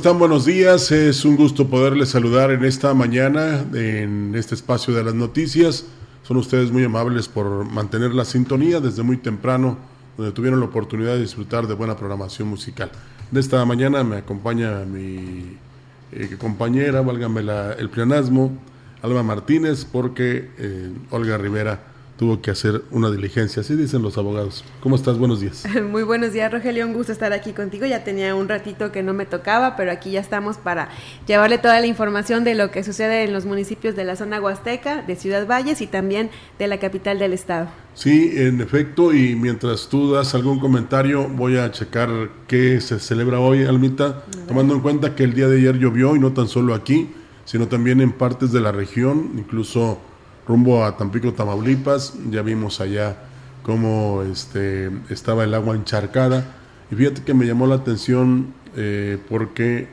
Están? Buenos días. Es un gusto poderles saludar en esta mañana, en este espacio de las noticias. Son ustedes muy amables por mantener la sintonía desde muy temprano, donde tuvieron la oportunidad de disfrutar de buena programación musical. De esta mañana me acompaña mi eh, compañera, válgame el pleonasmo, Alba Martínez, porque eh, Olga Rivera tuvo que hacer una diligencia, así dicen los abogados. ¿Cómo estás? Buenos días. Muy buenos días, Rogelio, un gusto estar aquí contigo. Ya tenía un ratito que no me tocaba, pero aquí ya estamos para llevarle toda la información de lo que sucede en los municipios de la zona huasteca, de Ciudad Valles y también de la capital del estado. Sí, en efecto, y mientras tú das algún comentario, voy a checar qué se celebra hoy, Almita, tomando en cuenta que el día de ayer llovió y no tan solo aquí, sino también en partes de la región, incluso rumbo a Tampico, Tamaulipas. Ya vimos allá cómo este, estaba el agua encharcada. Y fíjate que me llamó la atención eh, porque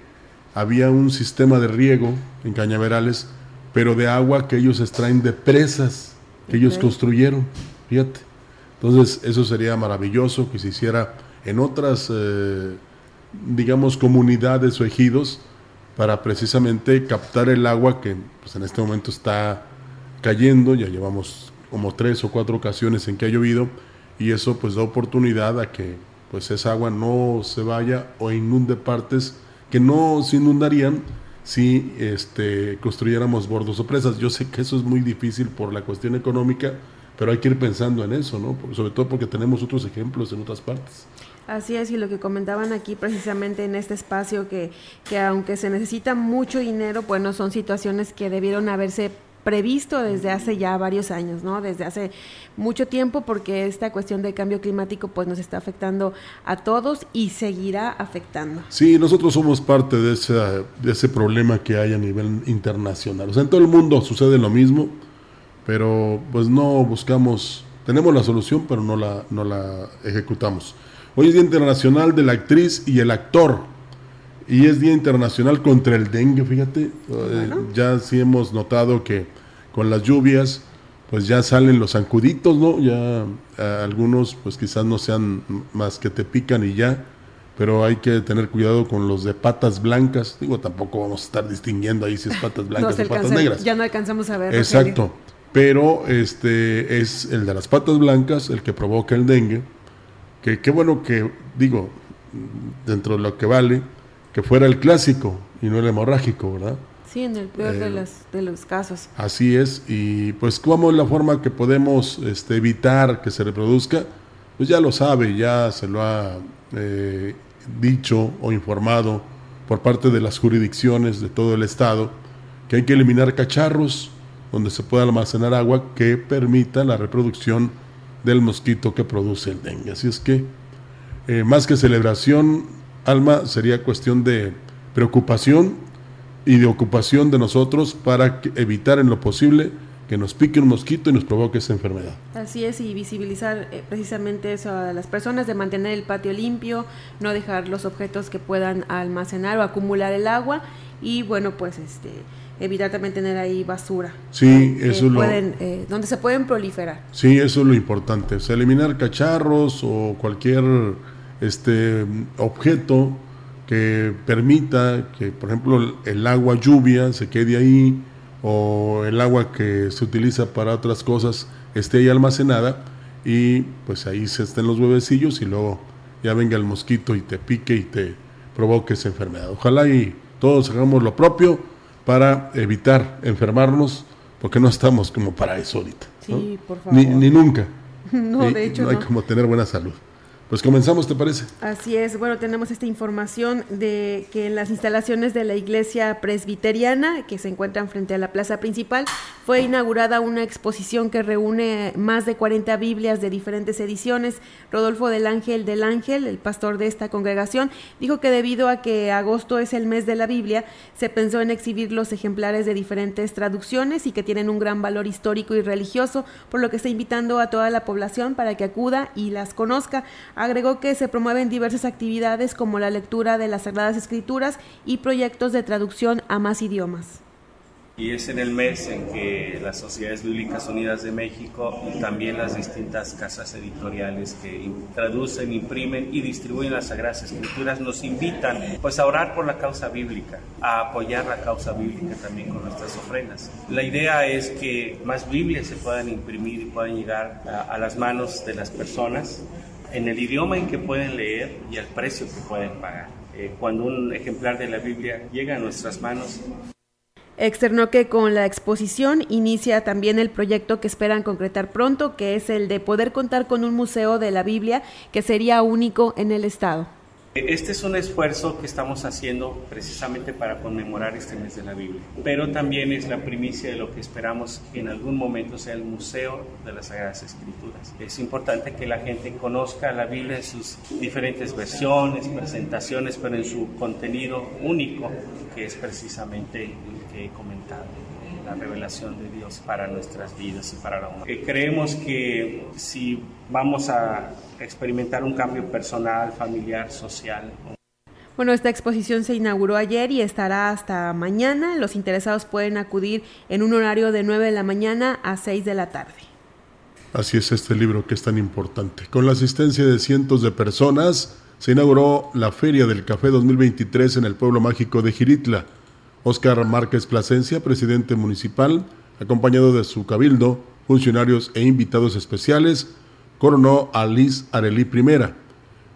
había un sistema de riego en Cañaverales, pero de agua que ellos extraen de presas que ellos construyeron. Fíjate. Entonces, eso sería maravilloso que se hiciera en otras, eh, digamos, comunidades o ejidos para precisamente captar el agua que pues, en este momento está cayendo, ya llevamos como tres o cuatro ocasiones en que ha llovido y eso pues da oportunidad a que pues esa agua no se vaya o inunde partes que no se inundarían si este, construyéramos bordos o presas. Yo sé que eso es muy difícil por la cuestión económica, pero hay que ir pensando en eso, ¿no? Sobre todo porque tenemos otros ejemplos en otras partes. Así es, y lo que comentaban aquí precisamente en este espacio, que, que aunque se necesita mucho dinero, bueno, son situaciones que debieron haberse previsto desde hace ya varios años, ¿no? Desde hace mucho tiempo porque esta cuestión del cambio climático pues nos está afectando a todos y seguirá afectando. Sí, nosotros somos parte de ese, de ese problema que hay a nivel internacional. O sea, en todo el mundo sucede lo mismo, pero pues no buscamos, tenemos la solución, pero no la, no la ejecutamos. Hoy es Día Internacional de la Actriz y el Actor y es Día Internacional contra el Dengue, fíjate. Eh, ya sí hemos notado que con las lluvias, pues ya salen los zancuditos, ¿no? Ya algunos, pues quizás no sean más que te pican y ya, pero hay que tener cuidado con los de patas blancas. Digo, tampoco vamos a estar distinguiendo ahí si es patas blancas o patas negras. Ya no alcanzamos a ver. Exacto. Pero este es el de las patas blancas el que provoca el dengue. Que qué bueno que, digo, dentro de lo que vale, que fuera el clásico y no el hemorrágico, ¿verdad? Sí, en el peor de, eh, de los casos. Así es, y pues cómo es la forma que podemos este, evitar que se reproduzca, pues ya lo sabe, ya se lo ha eh, dicho o informado por parte de las jurisdicciones de todo el estado, que hay que eliminar cacharros donde se pueda almacenar agua que permita la reproducción del mosquito que produce el dengue. Así es que, eh, más que celebración, Alma, sería cuestión de preocupación y de ocupación de nosotros para evitar en lo posible que nos pique un mosquito y nos provoque esa enfermedad. Así es, y visibilizar eh, precisamente eso a las personas, de mantener el patio limpio, no dejar los objetos que puedan almacenar o acumular el agua y bueno, pues este evitar también tener ahí basura. Sí, eso es lo... Eh, donde se pueden proliferar. Sí, eso es lo importante, o sea, eliminar cacharros o cualquier este objeto que permita que, por ejemplo, el agua lluvia se quede ahí o el agua que se utiliza para otras cosas esté ahí almacenada y pues ahí se estén los huevecillos y luego ya venga el mosquito y te pique y te provoque esa enfermedad. Ojalá y todos hagamos lo propio para evitar enfermarnos porque no estamos como para eso ahorita. Sí, por favor. Ni, nunca. No, de hecho. No hay como tener buena salud. Pues comenzamos, ¿te parece? Así es. Bueno, tenemos esta información de que en las instalaciones de la iglesia presbiteriana, que se encuentran frente a la plaza principal, fue inaugurada una exposición que reúne más de 40 Biblias de diferentes ediciones. Rodolfo del Ángel del Ángel, el pastor de esta congregación, dijo que debido a que agosto es el mes de la Biblia, se pensó en exhibir los ejemplares de diferentes traducciones y que tienen un gran valor histórico y religioso, por lo que está invitando a toda la población para que acuda y las conozca. Agregó que se promueven diversas actividades como la lectura de las Sagradas Escrituras y proyectos de traducción a más idiomas. Y es en el mes en que las Sociedades Bíblicas Unidas de México y también las distintas casas editoriales que traducen, imprimen y distribuyen las Sagradas Escrituras nos invitan pues a orar por la causa bíblica, a apoyar la causa bíblica también con nuestras ofrendas. La idea es que más Biblias se puedan imprimir y puedan llegar a las manos de las personas en el idioma en que pueden leer y al precio que pueden pagar. Eh, cuando un ejemplar de la Biblia llega a nuestras manos. Externó que con la exposición inicia también el proyecto que esperan concretar pronto, que es el de poder contar con un museo de la Biblia que sería único en el Estado. Este es un esfuerzo que estamos haciendo precisamente para conmemorar este mes de la Biblia, pero también es la primicia de lo que esperamos que en algún momento sea el Museo de las Sagradas Escrituras. Es importante que la gente conozca la Biblia en sus diferentes versiones, presentaciones, pero en su contenido único, que es precisamente el que he comentado la revelación de Dios para nuestras vidas y para la humanidad. Eh, creemos que si vamos a experimentar un cambio personal, familiar, social. Bueno, esta exposición se inauguró ayer y estará hasta mañana. Los interesados pueden acudir en un horario de 9 de la mañana a 6 de la tarde. Así es este libro que es tan importante. Con la asistencia de cientos de personas, se inauguró la Feria del Café 2023 en el pueblo mágico de Giritla. Óscar Márquez Plasencia, presidente municipal, acompañado de su cabildo, funcionarios e invitados especiales, coronó a Liz Arelí I.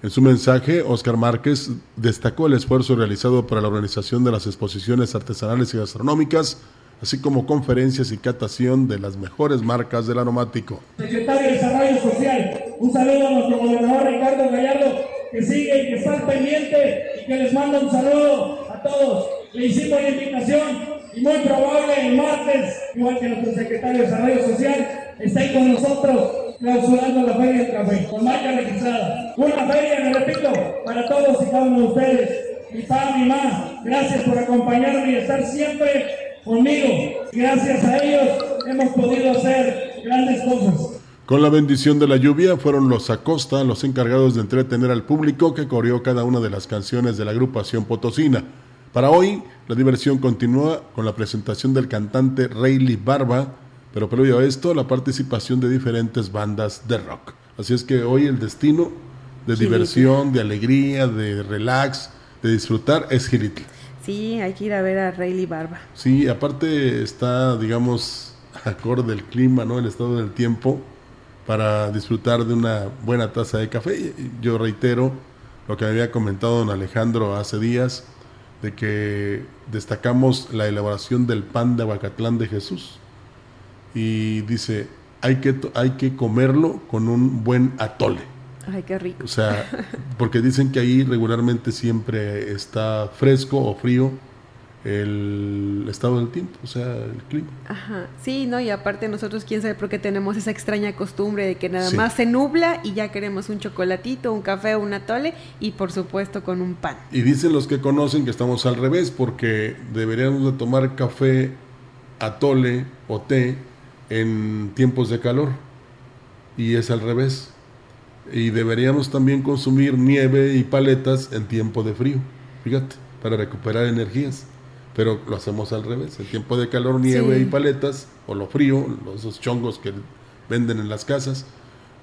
En su mensaje, Óscar Márquez destacó el esfuerzo realizado para la organización de las exposiciones artesanales y gastronómicas, así como conferencias y catación de las mejores marcas del aromático. Secretario de Desarrollo Social, un saludo a nuestro gobernador Ricardo Gallardo, que sigue y que está pendiente y que les manda un saludo a todos le hicimos la invitación y muy probable el martes, igual que nuestro secretario de Desarrollo Social, ahí con nosotros clausurando la Feria del Café, con marca registrada. Una feria, me repito, para todos y cada uno de ustedes. Mi papá, mi mamá, gracias por acompañarme y estar siempre conmigo. Gracias a ellos hemos podido hacer grandes cosas. Con la bendición de la lluvia fueron los Acosta los encargados de entretener al público que corrió cada una de las canciones de la agrupación potosina. Para hoy, la diversión continúa con la presentación del cantante Rayleigh Barba, pero previo a esto, la participación de diferentes bandas de rock. Así es que hoy el destino de diversión, de alegría, de relax, de disfrutar es Giritla. Sí, hay que ir a ver a Rayleigh Barba. Sí, aparte está, digamos, acorde el clima, ¿no? El estado del tiempo para disfrutar de una buena taza de café. Yo reitero lo que había comentado don Alejandro hace días de que destacamos la elaboración del pan de Abacatlán de Jesús. Y dice, hay que, hay que comerlo con un buen atole. Ay, qué rico. O sea, porque dicen que ahí regularmente siempre está fresco o frío el estado del tiempo, o sea, el clima. Ajá, sí, ¿no? Y aparte nosotros, quién sabe por qué tenemos esa extraña costumbre de que nada más se nubla y ya queremos un chocolatito, un café, un atole y por supuesto con un pan. Y dicen los que conocen que estamos al revés porque deberíamos de tomar café, atole o té en tiempos de calor y es al revés. Y deberíamos también consumir nieve y paletas en tiempo de frío, fíjate, para recuperar energías. Pero lo hacemos al revés, en tiempo de calor nieve y paletas, o lo frío, esos chongos que venden en las casas,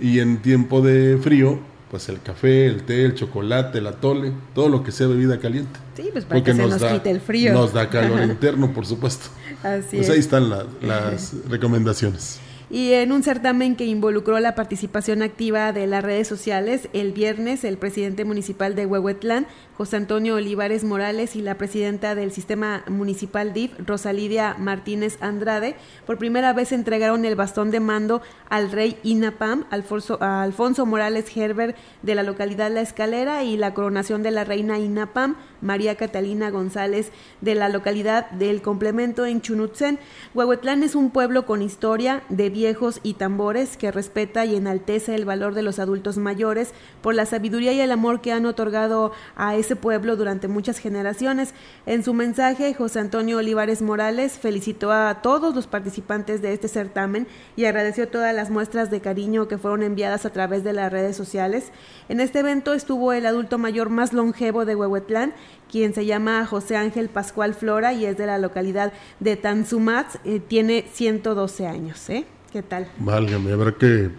y en tiempo de frío, pues el café, el té, el chocolate, el atole, todo lo que sea bebida caliente. Sí, pues para que se nos, quite el frío. Nos da calor interno, por supuesto. Así pues ahí están las recomendaciones. Y en un certamen que involucró la participación activa de las redes sociales, el viernes el presidente municipal de Huehuetlán, José Antonio Olivares Morales, y la presidenta del sistema municipal DIF, Rosalidia Martínez Andrade, por primera vez entregaron el bastón de mando al rey INAPAM, Alfonso, Alfonso Morales Gerber, de la localidad La Escalera, y la coronación de la reina INAPAM, María Catalina González, de la localidad del complemento en Chunutzen. Huehuetlán es un pueblo con historia de viejos y tambores que respeta y enaltece el valor de los adultos mayores por la sabiduría y el amor que han otorgado a ese pueblo durante muchas generaciones. En su mensaje, José Antonio Olivares Morales felicitó a todos los participantes de este certamen y agradeció todas las muestras de cariño que fueron enviadas a través de las redes sociales. En este evento estuvo el adulto mayor más longevo de Huehuetlán, quien se llama José Ángel Pascual Flora y es de la localidad de Tanzumatz, eh, tiene 112 años. ¿eh? ¿Qué tal? Válgame, habrá que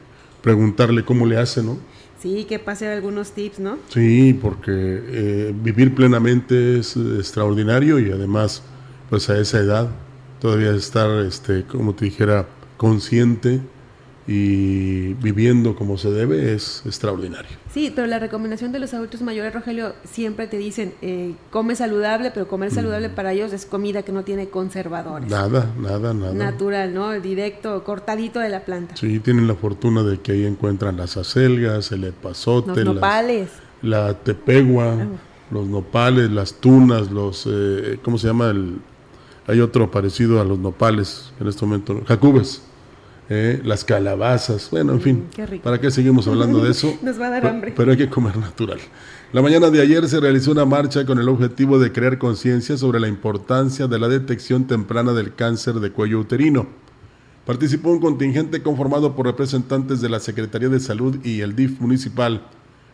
preguntarle cómo le hace, ¿no? Sí, que pase algunos tips, ¿no? Sí, porque eh, vivir plenamente es extraordinario y además, pues a esa edad, todavía estar, este, como te dijera, consciente y viviendo como se debe es extraordinario. Sí, pero la recomendación de los adultos mayores, Rogelio, siempre te dicen, eh, come saludable, pero comer saludable mm. para ellos es comida que no tiene conservadores. Nada, nada, nada. Natural, ¿no? Directo, cortadito de la planta. Sí, tienen la fortuna de que ahí encuentran las acelgas, el epazote, los nopales. la tepegua, ah. los nopales, las tunas, los, eh, ¿cómo se llama? el Hay otro parecido a los nopales en este momento, jacubes. ¿Eh? las calabazas, bueno, en fin, ¿para qué seguimos hablando de eso? Nos va a dar hambre. Pero hay que comer natural. La mañana de ayer se realizó una marcha con el objetivo de crear conciencia sobre la importancia de la detección temprana del cáncer de cuello uterino. Participó un contingente conformado por representantes de la Secretaría de Salud y el DIF municipal.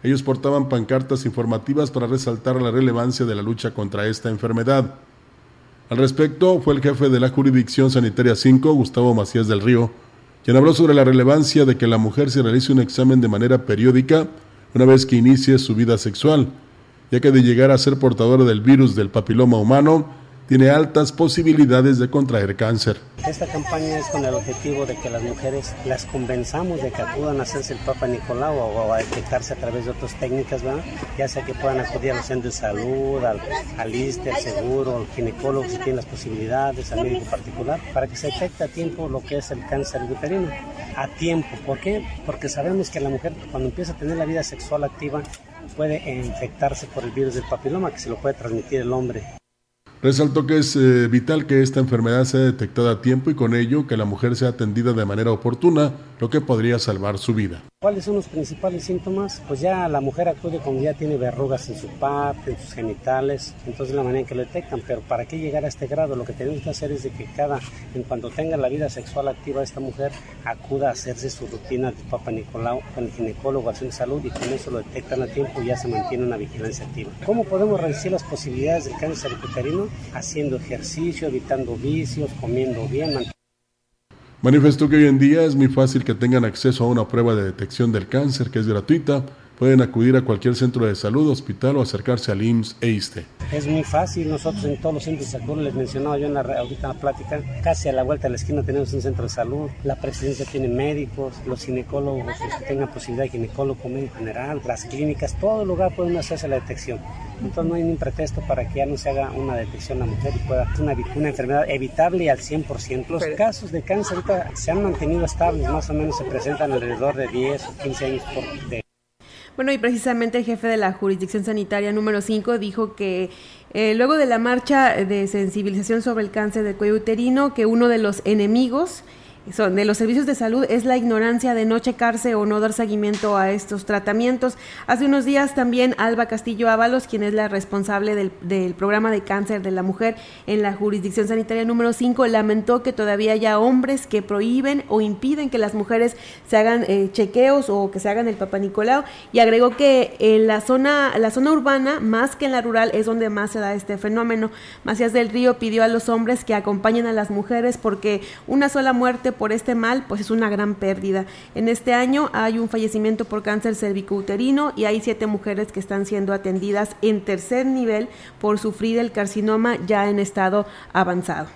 Ellos portaban pancartas informativas para resaltar la relevancia de la lucha contra esta enfermedad. Al respecto, fue el jefe de la Jurisdicción Sanitaria 5, Gustavo Macías del Río, quien habló sobre la relevancia de que la mujer se realice un examen de manera periódica una vez que inicie su vida sexual, ya que de llegar a ser portadora del virus del papiloma humano, tiene altas posibilidades de contraer cáncer. Esta campaña es con el objetivo de que las mujeres las convenzamos de que acudan a hacerse el Papa Nicolau o, a detectarse a través de otras técnicas, ¿verdad? ya sea que puedan acudir al centro de salud, al, al ISTE, al seguro, al ginecólogo si tienen las posibilidades, al médico particular, para que se detecte a tiempo lo que es el cáncer uterino. A tiempo, ¿por qué? Porque sabemos que la mujer cuando empieza a tener la vida sexual activa puede infectarse por el virus del papiloma que se lo puede transmitir el hombre. Resaltó que es eh, vital que esta enfermedad sea detectada a tiempo y con ello que la mujer sea atendida de manera oportuna, lo que podría salvar su vida. ¿Cuáles son los principales síntomas? Pues ya la mujer acude cuando ya tiene verrugas en su parte, en sus genitales, entonces la manera en que lo detectan, pero ¿para qué llegar a este grado? Lo que tenemos que hacer es de que cada, en cuanto tenga la vida sexual activa esta mujer, acuda a hacerse su rutina de Papa Nicolau con el ginecólogo, de salud y con eso lo detectan a tiempo y ya se mantiene una vigilancia activa. ¿Cómo podemos reducir las posibilidades del cáncer uterino? Haciendo ejercicio, evitando vicios, comiendo bien, Manifestó que hoy en día es muy fácil que tengan acceso a una prueba de detección del cáncer que es gratuita Pueden acudir a cualquier centro de salud, hospital o acercarse al IMSS e ISTE. Es muy fácil, nosotros en todos los centros de salud, les mencionaba yo en la, ahorita en la plática, casi a la vuelta de la esquina tenemos un centro de salud, la presidencia tiene médicos, los ginecólogos, los que tengan posibilidad de ginecólogo, médico general, las clínicas, todo lugar pueden hacerse la detección. Entonces no hay ningún pretexto para que ya no se haga una detección a la mujer y pueda una, una enfermedad evitable al 100%. Los casos de cáncer ahorita se han mantenido estables, más o menos se presentan alrededor de 10 o 15 años por, de bueno, y precisamente el jefe de la jurisdicción sanitaria número 5 dijo que eh, luego de la marcha de sensibilización sobre el cáncer del cuello uterino, que uno de los enemigos son de los servicios de salud es la ignorancia de no checarse o no dar seguimiento a estos tratamientos. Hace unos días también Alba Castillo Ábalos, quien es la responsable del, del programa de cáncer de la mujer en la jurisdicción sanitaria número 5, lamentó que todavía haya hombres que prohíben o impiden que las mujeres se hagan eh, chequeos o que se hagan el Papa Nicolau y agregó que en la zona, la zona urbana, más que en la rural, es donde más se da este fenómeno. Macías del Río pidió a los hombres que acompañen a las mujeres porque una sola muerte por este mal, pues es una gran pérdida. En este año hay un fallecimiento por cáncer cervicouterino y hay siete mujeres que están siendo atendidas en tercer nivel por sufrir el carcinoma ya en estado avanzado.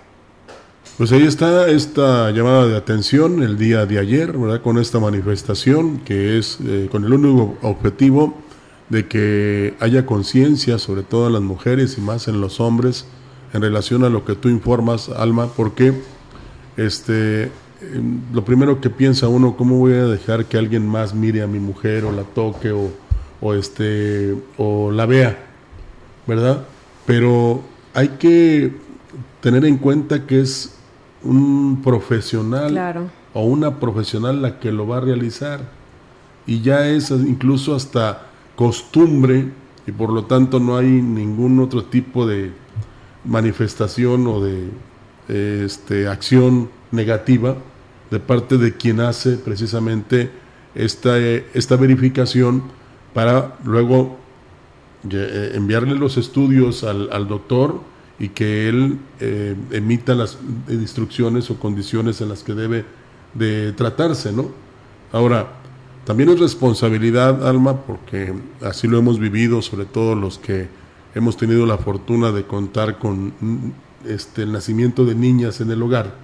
Pues ahí está esta llamada de atención el día de ayer, ¿verdad? Con esta manifestación que es eh, con el único objetivo de que haya conciencia sobre todo en las mujeres y más en los hombres en relación a lo que tú informas, Alma, porque este, lo primero que piensa uno, ¿cómo voy a dejar que alguien más mire a mi mujer o la toque o, o este, o la vea? ¿Verdad? Pero hay que tener en cuenta que es un profesional o una profesional la que lo va a realizar. Y ya es incluso hasta costumbre y por lo tanto no hay ningún otro tipo de manifestación o de este, acción negativa de parte de quien hace precisamente esta, esta verificación para luego eh, enviarle los estudios al, al doctor y que él eh, emita las instrucciones o condiciones en las que debe de tratarse, ¿no? Ahora, también es responsabilidad, Alma, porque así lo hemos vivido, sobre todo los que hemos tenido la fortuna de contar con este, el nacimiento de niñas en el hogar,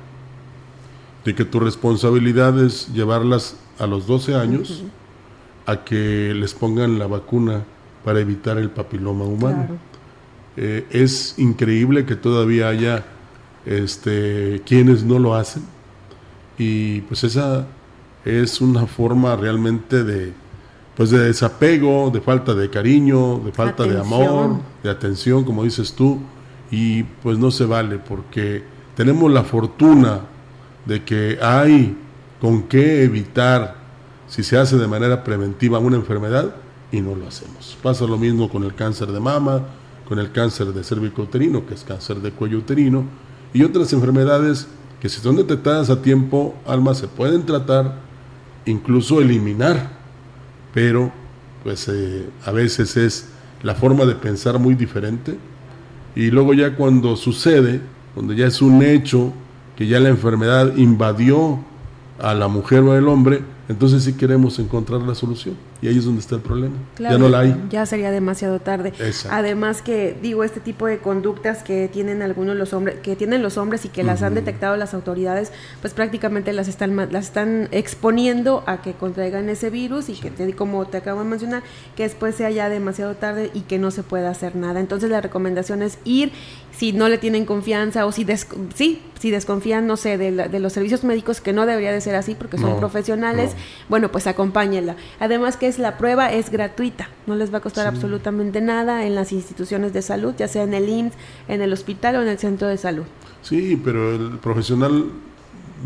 de que tu responsabilidad es llevarlas a los 12 años a que les pongan la vacuna para evitar el papiloma humano. Eh, es increíble que todavía haya este, quienes no lo hacen. Y pues esa es una forma realmente de pues de desapego, de falta de cariño, de falta de amor, de atención, como dices tú, y pues no se vale porque tenemos la fortuna de que hay con qué evitar si se hace de manera preventiva una enfermedad y no lo hacemos. Pasa lo mismo con el cáncer de mama, con el cáncer de cervicouterino, que es cáncer de cuello uterino, y otras enfermedades que si son detectadas a tiempo, alma, se pueden tratar, incluso eliminar, pero pues eh, a veces es la forma de pensar muy diferente, y luego ya cuando sucede, cuando ya es un hecho, que ya la enfermedad invadió a la mujer o al hombre, entonces sí queremos encontrar la solución. Y ahí es donde está el problema. ya no la hay. Ya sería demasiado tarde. Además que digo este tipo de conductas que tienen algunos los hombres, que tienen los hombres y que las han detectado las autoridades, pues prácticamente las están las están exponiendo a que contraigan ese virus y que te, como te acabo de mencionar, que después sea ya demasiado tarde y que no se pueda hacer nada. Entonces la recomendación es ir si no le tienen confianza o si sí, si desconfían, no sé, de, los servicios médicos que no debería de ser así porque son profesionales, bueno, pues acompáñenla. Además que es la prueba es gratuita, no les va a costar absolutamente nada en las instituciones de salud, ya sea en el IMSS, en el hospital o en el centro de salud. Sí, pero el profesional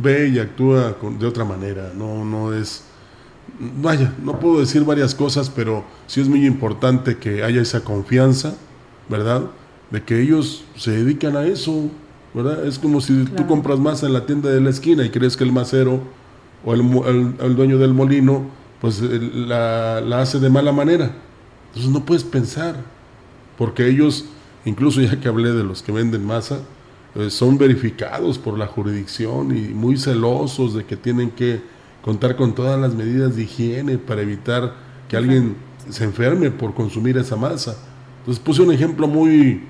ve y actúa de otra manera, no, no es... Vaya, no puedo decir varias cosas, pero sí es muy importante que haya esa confianza, ¿verdad? De que ellos se dedican a eso, ¿verdad? Es como si tú compras masa en la tienda de la esquina y crees que el macero o el, el dueño del molino pues la, hace de mala manera. Entonces no puedes pensar, porque ellos, incluso ya que hablé de los que venden masa, eh, son verificados por la jurisdicción y muy celosos de que tienen que contar con todas las medidas de higiene para evitar que alguien se enferme por consumir esa masa. Entonces puse un ejemplo muy,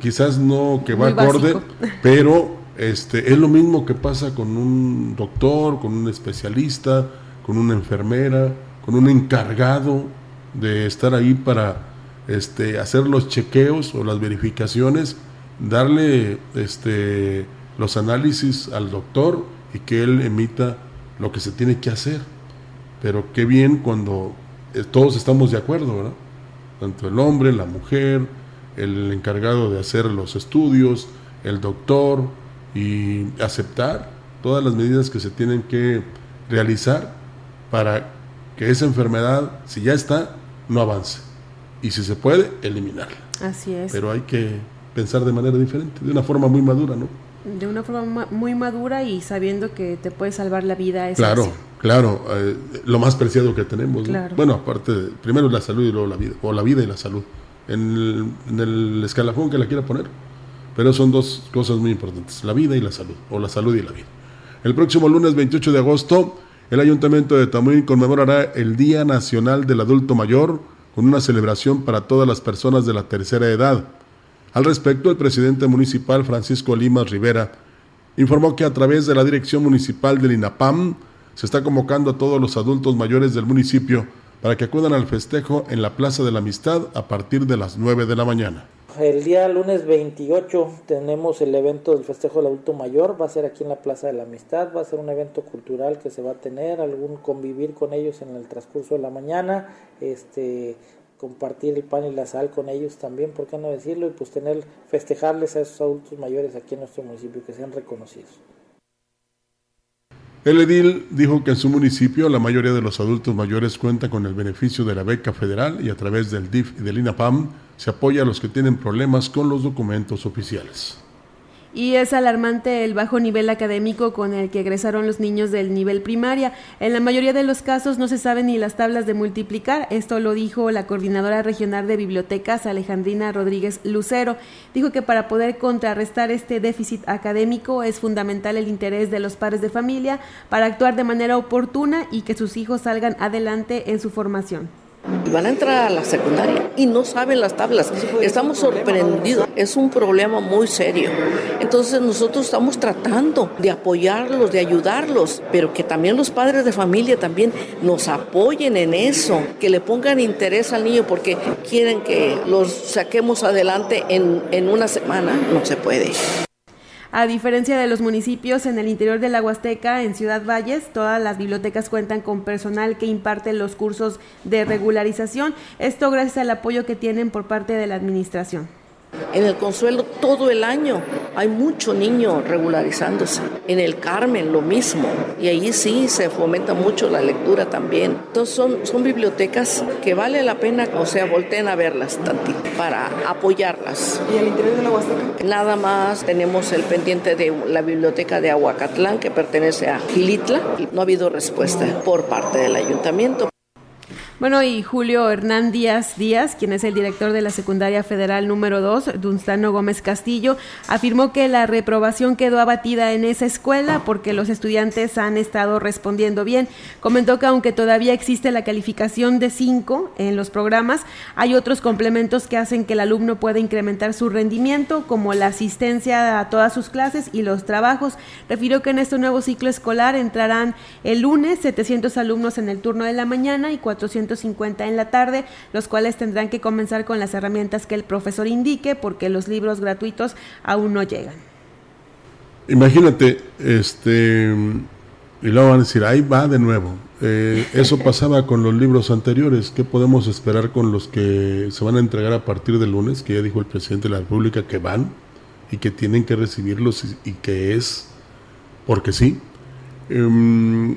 quizás no que va acorde, pero este, es lo mismo que pasa con un doctor, con un especialista, con una enfermera, con un encargado de estar ahí para este, hacer los chequeos o las verificaciones, darle este, los análisis al doctor y que él emita lo que se tiene que hacer. Pero qué bien cuando eh, todos estamos de acuerdo, ¿verdad? Tanto el hombre, la mujer, el encargado de hacer los estudios, el doctor y aceptar todas las medidas que se tienen que realizar para que esa enfermedad, si ya está, no avance. Y si se puede, eliminarla. Así es. Pero hay que pensar de manera diferente, de una forma muy madura, ¿no? De una forma muy madura y sabiendo que te puede salvar la vida. Es claro, claro, eh, lo más preciado que tenemos. Bueno, aparte, primero la salud y luego la vida, o la vida y la salud, en el, escalafón que la quiera poner. Pero son dos cosas muy importantes, la vida y la salud, o la salud y la vida. El próximo lunes 28 de agosto, el Ayuntamiento de Tamuín conmemorará el Día Nacional del Adulto Mayor con una celebración para todas las personas de la tercera edad. Al respecto, el presidente municipal Francisco Limas Rivera informó que a través de la dirección municipal del INAPAM se está convocando a todos los adultos mayores del municipio para que acudan al festejo en la Plaza de la Amistad a partir de las 9 de la mañana. El día lunes 28 tenemos el evento del festejo del adulto mayor, va a ser aquí en la Plaza de la Amistad, va a ser un evento cultural que se va a tener, algún convivir con ellos en el transcurso de la mañana, este compartir el pan y la sal con ellos también, ¿por qué no decirlo? Y pues tener, festejarles a esos adultos mayores aquí en nuestro municipio, que sean reconocidos. El edil dijo que en su municipio la mayoría de los adultos mayores cuentan con el beneficio de la beca federal y a través del DIF y del INAPAM se apoya a los que tienen problemas con los documentos oficiales y es alarmante el bajo nivel académico con el que egresaron los niños del nivel primaria. En la mayoría de los casos no se saben ni las tablas de multiplicar. Esto lo dijo la coordinadora regional de bibliotecas, Alejandrina Rodríguez Lucero. Dijo que para poder contrarrestar este déficit académico es fundamental el interés de los padres de familia para actuar de manera oportuna y que sus hijos salgan adelante en su formación y van a entrar a la secundaria y no saben las tablas. Estamos sorprendidos. Es un problema muy serio. Entonces nosotros estamos tratando de apoyarlos, de ayudarlos, pero que también los padres de familia también nos apoyen en eso, que le pongan interés al niño porque quieren que los saquemos adelante en, en una semana. No se puede. A diferencia de los municipios en el interior de la Huasteca, en Ciudad Valles, todas las bibliotecas cuentan con personal que imparte los cursos de regularización. Esto gracias al apoyo que tienen por parte de la administración. En el Consuelo todo el año hay mucho niño regularizándose. En el Carmen lo mismo. Y ahí sí se fomenta mucho la lectura también. Entonces son, son bibliotecas que vale la pena, o sea, volteen a verlas tantito para apoyarlas. ¿Y el interior de la Huasteca? Nada más tenemos el pendiente de la biblioteca de Aguacatlán que pertenece a Gilitla. No ha habido respuesta por parte del ayuntamiento. Bueno, y Julio Hernán Díaz Díaz, quien es el director de la Secundaria Federal número 2, Dunstano Gómez Castillo, afirmó que la reprobación quedó abatida en esa escuela porque los estudiantes han estado respondiendo bien. Comentó que aunque todavía existe la calificación de 5 en los programas, hay otros complementos que hacen que el alumno pueda incrementar su rendimiento, como la asistencia a todas sus clases y los trabajos. Refirió que en este nuevo ciclo escolar entrarán el lunes 700 alumnos en el turno de la mañana y 400 150 en la tarde, los cuales tendrán que comenzar con las herramientas que el profesor indique porque los libros gratuitos aún no llegan. Imagínate, este, y luego van a decir, ahí va de nuevo. Eh, eso pasaba con los libros anteriores. ¿Qué podemos esperar con los que se van a entregar a partir del lunes? Que ya dijo el presidente de la República que van y que tienen que recibirlos y, que es porque sí. Em,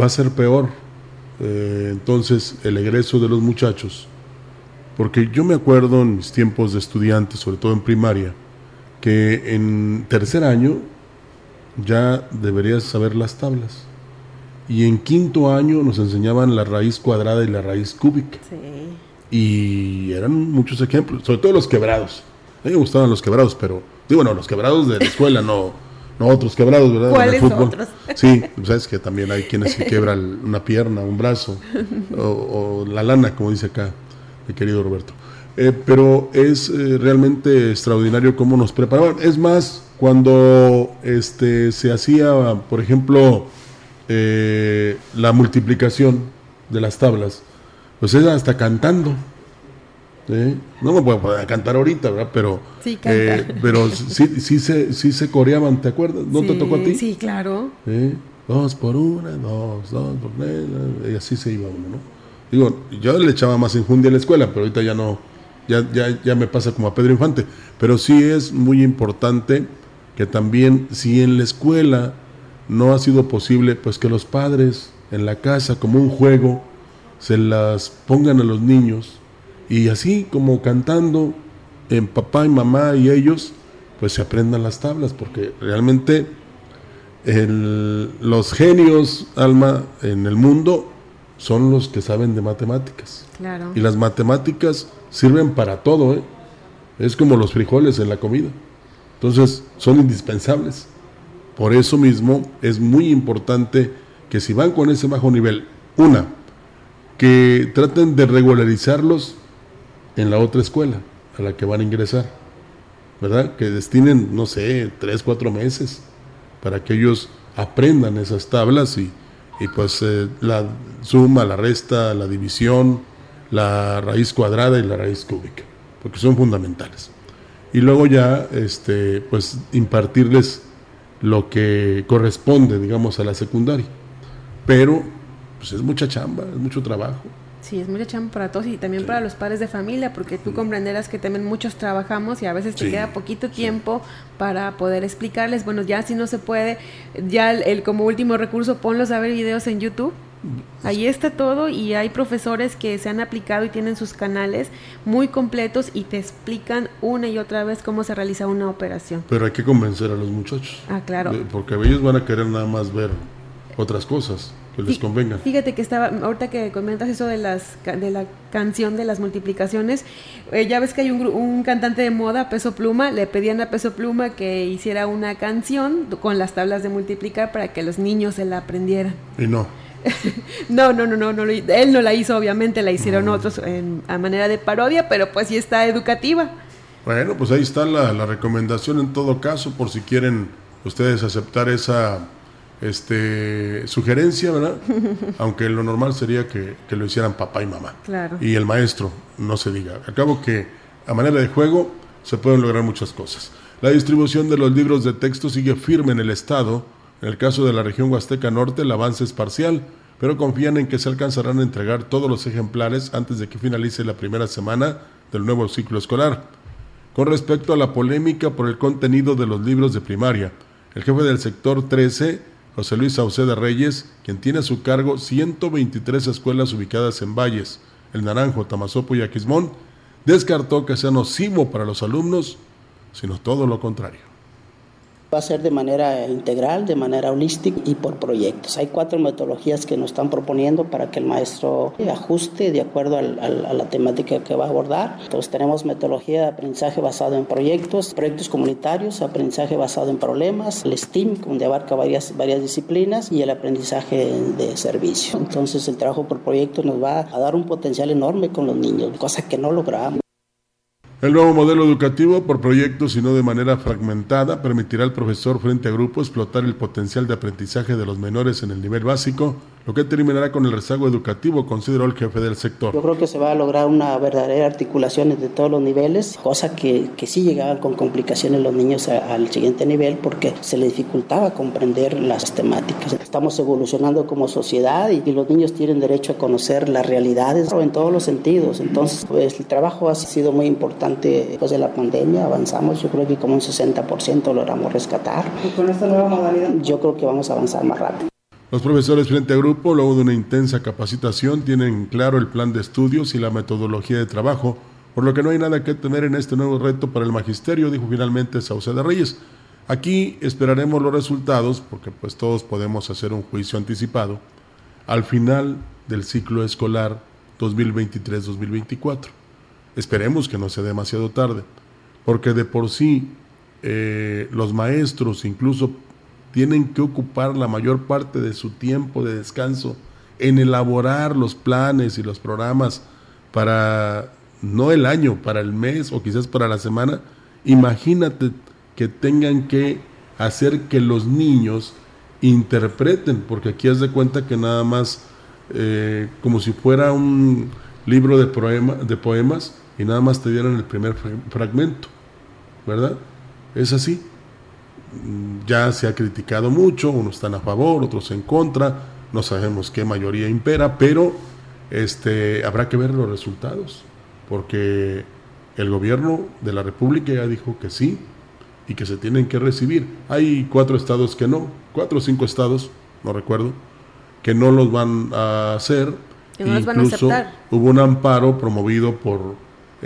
va a ser peor eh, entonces el egreso de los muchachos, porque yo me acuerdo en mis tiempos de estudiante, sobre todo en primaria, que en tercer año ya deberías saber las tablas. Y en quinto año nos enseñaban la raíz cuadrada y la raíz cúbica. Y eran muchos ejemplos, sobre todo los quebrados. A mí me gustaban los quebrados, pero digo, bueno, los quebrados de la escuela, no, no otros quebrados, ¿verdad? ¿Cuáles otros? Sí, pues, sabes que también hay quienes se quebran una pierna, un brazo, o, la lana, como dice acá mi querido Roberto. Eh, pero es eh, realmente extraordinario cómo nos preparaban. Es más, cuando este, se hacía, por ejemplo, eh, la multiplicación de las tablas, pues era hasta cantando. No me puedo cantar ahorita, ¿verdad? Pero sí, eh, pero sí, sí, se, sí se coreaban, ¿te acuerdas? ¿No te tocó a ti? Sí, claro. Dos por una, dos, dos por una, y así se iba uno, ¿no? Digo, yo le echaba más infundia a la escuela, pero ahorita ya no, ya, ya, ya me pasa como a Pedro Infante. Pero sí es muy importante que también si en la escuela no ha sido posible, pues que los padres en la casa como un juego se las pongan a los niños y así como cantando en papá y mamá y ellos, pues se aprendan las tablas, porque realmente los genios, Alma, en el mundo son los que saben de matemáticas. Y las matemáticas sirven para todo, ¿eh? Es como los frijoles en la comida. Entonces, son indispensables. Por eso mismo es muy importante que si van con ese bajo nivel, una, que traten de regularizarlos en la otra escuela a la que van a ingresar, ¿verdad? Que destinen, no sé, tres, cuatro meses para que ellos aprendan esas tablas y, y pues eh, la suma, la resta, la división, la raíz cuadrada y la raíz cúbica, porque son fundamentales. Y luego ya, este, pues impartirles lo que corresponde, digamos, a la secundaria. Pero, pues es mucha chamba, es mucho trabajo. Sí, es mucha chamba para todos y también para los padres de familia, porque tú comprenderás que también muchos trabajamos y a veces te queda poquito tiempo para poder explicarles. Bueno, ya si no se puede, ya el, como último recurso, ponlos a ver videos en YouTube. Ahí está todo y hay profesores que se han aplicado y tienen sus canales muy completos y te explican una y otra vez cómo se realiza una operación. Pero hay que convencer a los muchachos. Ah, claro. Porque ellos van a querer nada más ver otras cosas que les convenga. Fíjate que estaba, ahorita que comentas eso de las de la canción de las multiplicaciones, eh, ya ves que hay un, un, cantante de moda, Peso Pluma, le pedían a Peso Pluma que hiciera una canción con las tablas de multiplicar para que los niños se la aprendieran. Y no. no, no, no, no, no, él no la hizo, obviamente la hicieron otros en, a manera de parodia, pero pues sí está educativa. Bueno, pues ahí está la, la recomendación en todo caso, por si quieren ustedes aceptar esa este, sugerencia, ¿verdad? Aunque lo normal sería que, lo hicieran papá y mamá. Claro. Y el maestro, no se diga. Acabo que a manera de juego se pueden lograr muchas cosas. La distribución de los libros de texto sigue firme en el Estado. En el caso de la región Huasteca Norte, el avance es parcial, pero confían en que se alcanzarán a entregar todos los ejemplares antes de que finalice la primera semana del nuevo ciclo escolar. Con respecto a la polémica por el contenido de los libros de primaria, el jefe del sector 13 José Luis Sauceda Reyes, quien tiene a su cargo 123 escuelas ubicadas en Valles, El Naranjo, Tamazopo y Aquismón, descartó que sea nocivo para los alumnos, sino todo lo contrario. Va a ser de manera integral, de manera holística y por proyectos. Hay cuatro metodologías que nos están proponiendo para que el maestro ajuste de acuerdo a la temática que va a abordar. Entonces tenemos metodología de aprendizaje basado en proyectos, proyectos comunitarios, aprendizaje basado en problemas, el STEAM, donde abarca varias, varias disciplinas, y el aprendizaje de servicio. Entonces el trabajo por proyectos nos va a dar un potencial enorme con los niños, cosa que no logramos. El nuevo modelo educativo, por proyectos y no de manera fragmentada, permitirá al profesor frente a grupo explotar el potencial de aprendizaje de los menores en el nivel básico, lo que terminará con el rezago educativo, consideró el jefe del sector. Yo creo que se va a lograr una verdadera articulación de todos los niveles, cosa que, que sí llegaban con complicaciones los niños al siguiente nivel porque se les dificultaba comprender las temáticas. Estamos evolucionando como sociedad y, y los niños tienen derecho a conocer las realidades en todos los sentidos. Entonces, pues el trabajo ha sido muy importante después de la pandemia, avanzamos, yo creo que como un 60% logramos rescatar. ¿Y con esta nueva modalidad? Yo creo que vamos a avanzar más rápido. Los profesores frente a grupo, luego de una intensa capacitación, tienen claro el plan de estudios y la metodología de trabajo, por lo que no hay nada que temer en este nuevo reto para el magisterio, dijo finalmente Sauceda Reyes. Aquí esperaremos los resultados, porque pues todos podemos hacer un juicio anticipado, al final del ciclo escolar 2023-2024. Esperemos que no sea demasiado tarde, porque de por sí eh, los maestros incluso tienen que ocupar la mayor parte de su tiempo de descanso en elaborar los planes y los programas para no el año, para el mes o quizás para la semana. Imagínate que tengan que hacer que los niños interpreten, porque aquí has de cuenta que nada más eh, como si fuera un libro de, de poemas, y nada más te dieron el primer fragmento, ¿verdad? Es así. Ya se ha criticado mucho, unos están a favor, otros en contra, no sabemos qué mayoría impera, pero este, habrá que ver los resultados, porque el gobierno de la República ya dijo que sí, y que se tienen que recibir. Hay cuatro estados que no, cuatro o cinco estados, no recuerdo, que no los van a hacer. Incluso hubo un amparo promovido por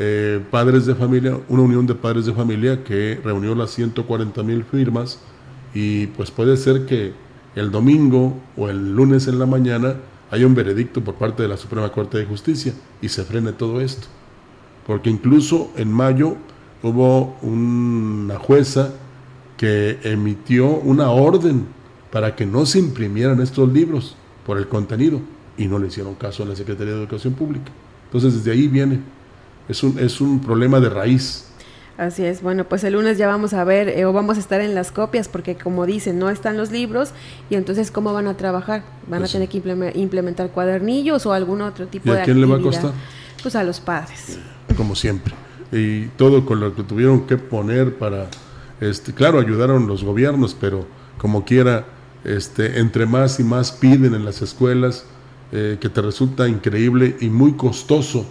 eh, padres de familia, una unión de padres de familia que reunió las 140 mil firmas y pues puede ser que el domingo o el lunes en la mañana haya un veredicto por parte de la Suprema Corte de Justicia y se frene todo esto. Porque incluso en mayo hubo una jueza que emitió una orden para que no se imprimieran estos libros por el contenido y no le hicieron caso a la Secretaría de Educación Pública. Entonces desde ahí viene, es un, es un problema de raíz. Así es, bueno, pues el lunes ya vamos a ver eh, o vamos a estar en las copias porque como dicen, no están los libros y entonces ¿cómo van a trabajar? ¿Van a tener que implementar cuadernillos o algún otro tipo de? ¿Y a quién le va a costar? Pues a los padres. Como siempre. Y todo con lo que tuvieron que poner para, este, claro, ayudaron los gobiernos, pero como quiera, este, entre más y más piden en las escuelas, eh, que te resulta increíble y muy costoso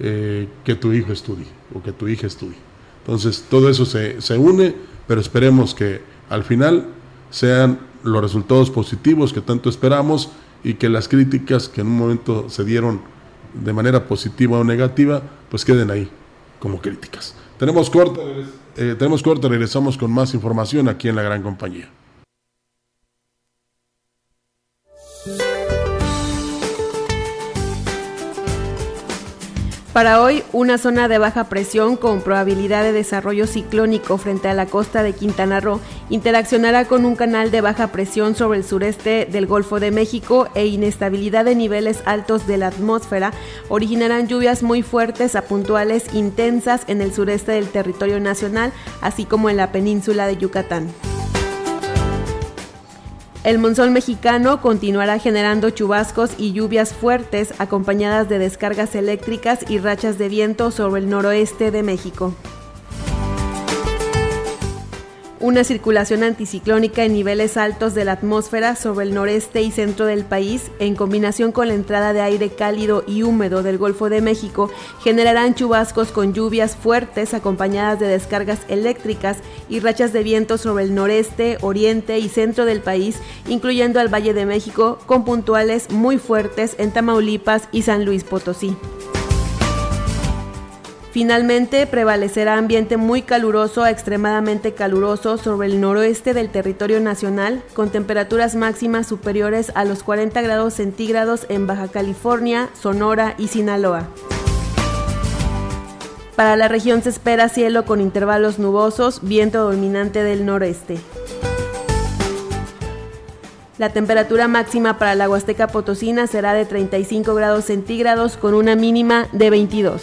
eh, que tu hijo estudie o que tu hija estudie. Entonces, todo eso se, se une, pero esperemos que al final sean los resultados positivos que tanto esperamos y que las críticas que en un momento se dieron de manera positiva o negativa, pues queden ahí como críticas. Tenemos corte, eh, tenemos corte, regresamos con más información aquí en la gran compañía. Para hoy, una zona de baja presión con probabilidad de desarrollo ciclónico frente a la costa de Quintana Roo interaccionará con un canal de baja presión sobre el sureste del Golfo de México e inestabilidad de niveles altos de la atmósfera originarán lluvias muy fuertes a puntuales intensas en el sureste del territorio nacional, así como en la península de Yucatán. El monzón mexicano continuará generando chubascos y lluvias fuertes acompañadas de descargas eléctricas y rachas de viento sobre el noroeste de México una circulación anticiclónica en niveles altos de la atmósfera sobre el noreste y centro del país, en combinación con la entrada de aire cálido y húmedo del Golfo de México, generarán chubascos con lluvias fuertes acompañadas de descargas eléctricas y rachas de viento sobre el noreste, oriente y centro del país, incluyendo al Valle de México, con puntuales muy fuertes en Tamaulipas y San Luis Potosí. Finalmente, prevalecerá ambiente muy caluroso a extremadamente caluroso sobre el noroeste del territorio nacional, con temperaturas máximas superiores a los 40 grados centígrados en Baja California, Sonora y Sinaloa. Para la región se espera cielo con intervalos nubosos, viento dominante del noreste. La temperatura máxima para la Huasteca Potosina será de 35 grados centígrados con una mínima de 22.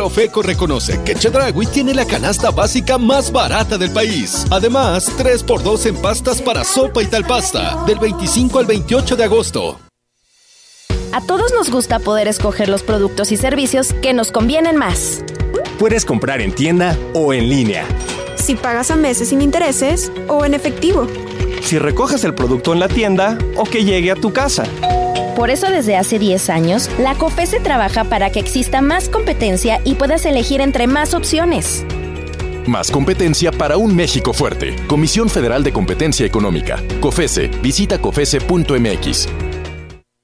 Profeco reconoce que Chedragui tiene la canasta básica más barata del país. Además, 3x2 en pastas para sopa y tal pasta, del 25 al 28 de agosto. A todos nos gusta poder escoger los productos y servicios que nos convienen más. Puedes comprar en tienda o en línea. Si pagas a meses sin intereses o en efectivo. Si recoges el producto en la tienda o que llegue a tu casa. Por eso desde hace 10 años, la COFESE trabaja para que exista más competencia y puedas elegir entre más opciones. Más competencia para un México fuerte. Comisión Federal de Competencia Económica. COFESE. Visita COFESE.mx.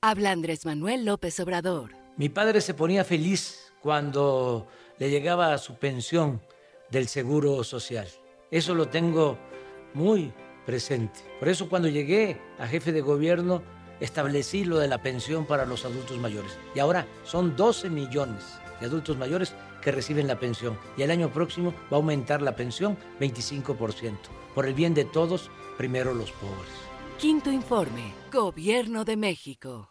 Habla Andrés Manuel López Obrador. Mi padre se ponía feliz cuando le llegaba su pensión del Seguro Social. Eso lo tengo muy presente. Por eso cuando llegué a jefe de gobierno, establecí lo de la pensión para los adultos mayores. Y ahora son 12 millones de adultos mayores que reciben la pensión. Y el año próximo va a aumentar la pensión 25%. Por el bien de todos, primero los pobres. Quinto informe. Gobierno de México.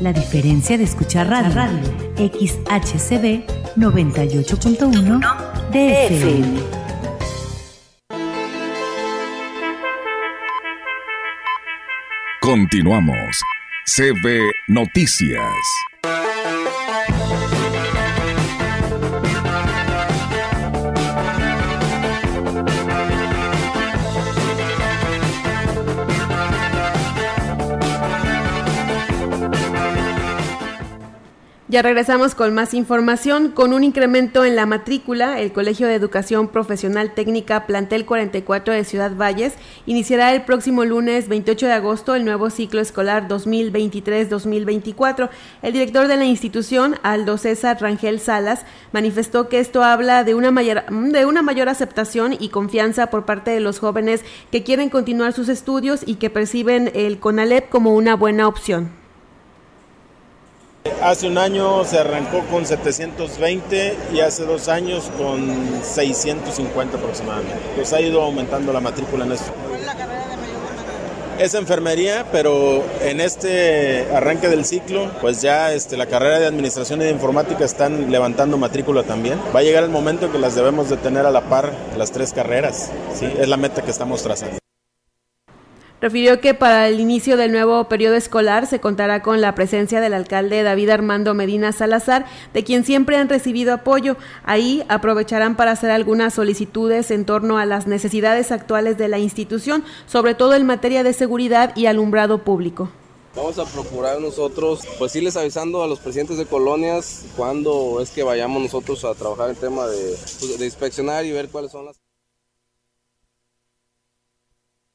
La diferencia de escuchar radio. radio. XHCB 98.1 DFM. Continuamos. CB Noticias. Ya regresamos con más información. Con un incremento en la matrícula, el Colegio de Educación Profesional Técnica Plantel 44 de Ciudad Valles iniciará el próximo lunes 28 de agosto el nuevo ciclo escolar 2023-2024. El director de la institución, Aldo César Rangel Salas, manifestó que esto habla de una, mayor, de una mayor aceptación y confianza por parte de los jóvenes que quieren continuar sus estudios y que perciben el CONALEP como una buena opción. Hace un año se arrancó con 720 y hace dos años con 650 aproximadamente. Pues ha ido aumentando la matrícula en esto. Es enfermería, pero en este arranque del ciclo, pues ya este, la carrera de administración y de informática están levantando matrícula también. Va a llegar el momento en que las debemos de tener a la par las tres carreras. ¿sí? Es la meta que estamos trazando. Refirió que para el inicio del nuevo periodo escolar se contará con la presencia del alcalde David Armando Medina Salazar, de quien siempre han recibido apoyo. Ahí aprovecharán para hacer algunas solicitudes en torno a las necesidades actuales de la institución, sobre todo en materia de seguridad y alumbrado público. Vamos a procurar nosotros, pues irles avisando a los presidentes de colonias cuando es que vayamos nosotros a trabajar el tema de, pues, de inspeccionar y ver cuáles son las...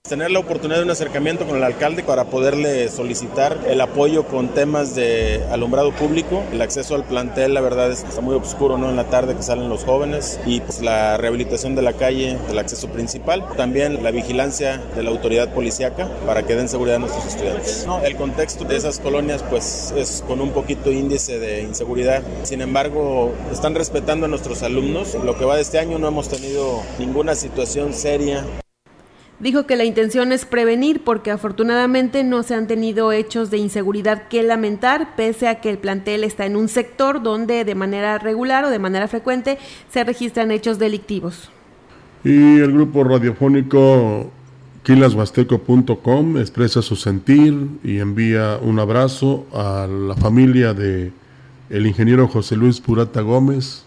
Tener la oportunidad de un acercamiento con el alcalde para poderle solicitar el apoyo con temas de alumbrado público, el acceso al plantel, la verdad es que está muy oscuro ¿no? en la tarde que salen los jóvenes y pues, la rehabilitación de la calle, del acceso principal, también la vigilancia de la autoridad policíaca para que den seguridad a nuestros estudiantes. El contexto de esas colonias pues es con un poquito índice de inseguridad, sin embargo están respetando a nuestros alumnos, lo que va de este año no hemos tenido ninguna situación seria Dijo que la intención es prevenir porque afortunadamente no se han tenido hechos de inseguridad que lamentar, pese a que el plantel está en un sector donde de manera regular o de manera frecuente se registran hechos delictivos. Y el grupo radiofónico quilashuasteco.com expresa su sentir y envía un abrazo a la familia de el ingeniero José Luis Purata Gómez,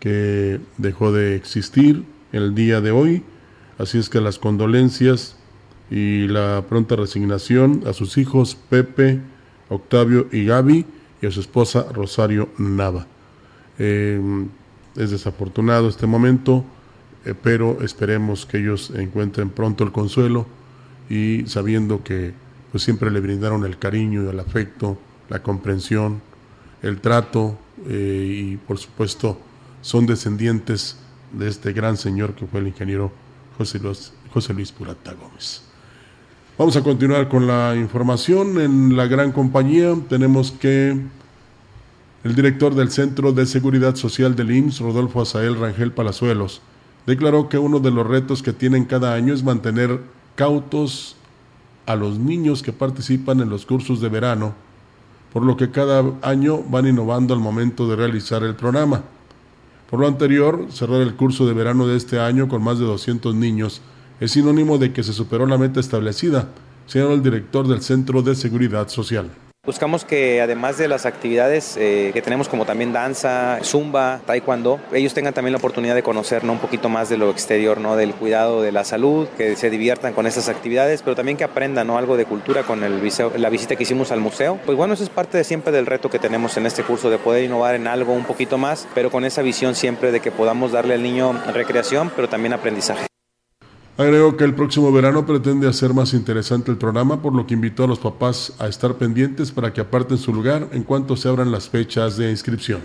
que dejó de existir el día de hoy Así es que las condolencias y la pronta resignación a sus hijos Pepe, Octavio y Gaby y a su esposa Rosario Nava. Em, es desafortunado este momento, eh, pero esperemos que ellos encuentren pronto el consuelo y sabiendo que pues siempre le brindaron el cariño y el afecto, la comprensión, el trato eh, y por supuesto son descendientes de este gran señor que fue el ingeniero José Luis, José Luis Purata Gómez. Vamos a continuar con la información. En la gran compañía tenemos que el director del Centro de Seguridad Social del IMSS, Rodolfo Azael Rangel Palazuelos, declaró que uno de los retos que tienen cada año es mantener cautos a los niños que participan en los cursos de verano por lo que cada año van innovando al momento de realizar el programa. Por lo anterior, cerrar el curso de verano de este año con más de 200 niños es sinónimo de que se superó la meta establecida, señaló el director del Centro de Seguridad Social. Buscamos que además de las actividades eh, que tenemos como también danza, zumba, taekwondo, ellos tengan también la oportunidad de conocer ¿no? un poquito más de lo exterior, ¿no? del cuidado de la salud, que se diviertan con esas actividades, pero también que aprendan ¿no? algo de cultura con el la visita que hicimos al museo. Pues bueno, eso es parte de siempre del reto que tenemos en este curso, de poder innovar en algo un poquito más, pero con esa visión siempre de que podamos darle al niño recreación, pero también aprendizaje. Agregó que el próximo verano pretende hacer más interesante el programa, por lo que invitó a los papás a estar pendientes para que aparten su lugar en cuanto se abran las fechas de inscripción.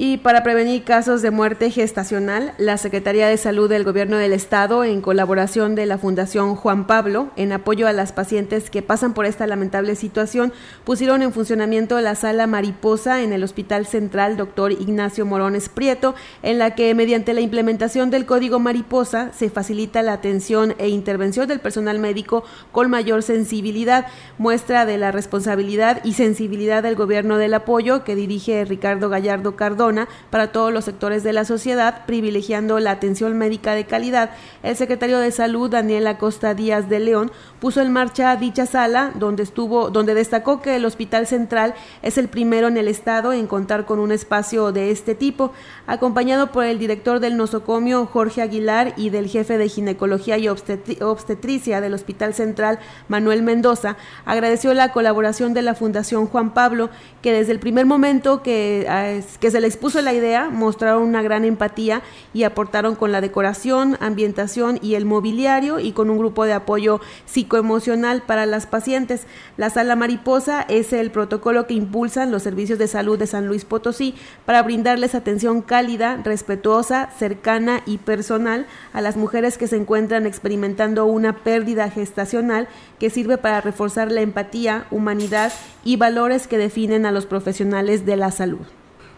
Y para prevenir casos de muerte gestacional, la Secretaría de Salud del Gobierno del Estado, en colaboración de la Fundación Juan Pablo, en apoyo a las pacientes que pasan por esta lamentable situación, pusieron en funcionamiento la sala mariposa en el Hospital Central Dr. Ignacio Morones Prieto, en la que mediante la implementación del código mariposa se facilita la atención e intervención del personal médico con mayor sensibilidad, muestra de la responsabilidad y sensibilidad del Gobierno del apoyo que dirige Ricardo Gallardo Cardón para todos los sectores de la sociedad, privilegiando la atención médica de calidad. El secretario de Salud, Daniel Acosta Díaz de León, puso en marcha dicha sala, donde estuvo, donde destacó que el Hospital Central es el primero en el estado en contar con un espacio de este tipo, acompañado por el director del nosocomio Jorge Aguilar y del jefe de ginecología y obstetricia del Hospital Central Manuel Mendoza, agradeció la colaboración de la Fundación Juan Pablo, que desde el primer momento que, ah, que se le expuso la idea, mostraron una gran empatía y aportaron con la decoración, ambientación y el mobiliario y con un grupo de apoyo psicoemocional para las pacientes. La sala mariposa es el protocolo que impulsan los servicios de salud de San Luis Potosí para brindarles atención cálida, respetuosa, cercana y personal a las mujeres que se encuentran experimentando una pérdida gestacional que sirve para reforzar la empatía, humanidad y valores que definen a los profesionales de la salud.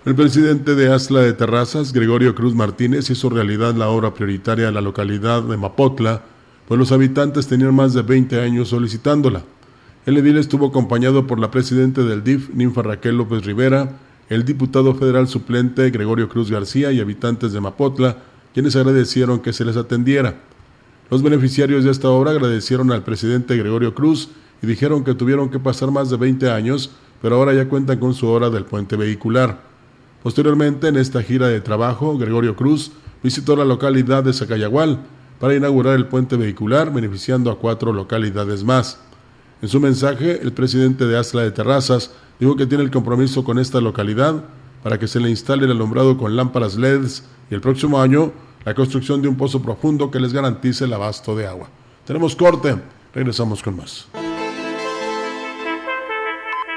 El presidente de Asla de Terrazas, Gregorio Cruz Martínez, hizo realidad la obra prioritaria de la localidad de Mapotla, pues los habitantes tenían más de 20 años solicitándola. El edil estuvo acompañado por la presidenta del DIF, Ninfa Raquel López Rivera, el diputado federal suplente Gregorio Cruz García y habitantes de Mapotla, quienes agradecieron que se les atendiera. Los beneficiarios de esta obra agradecieron al presidente Gregorio Cruz y dijeron que tuvieron que pasar más de 20 años, pero ahora ya cuentan con su hora del puente vehicular. Posteriormente, en esta gira de trabajo, Gregorio Cruz visitó la localidad de Zacayagual para inaugurar el puente vehicular, beneficiando a cuatro localidades más. En su mensaje, el presidente de Asla de Terrazas dijo que tiene el compromiso con esta localidad para que se le instale el alumbrado con lámparas LEDs y el próximo año la construcción de un pozo profundo que les garantice el abasto de agua. Tenemos corte, regresamos con más.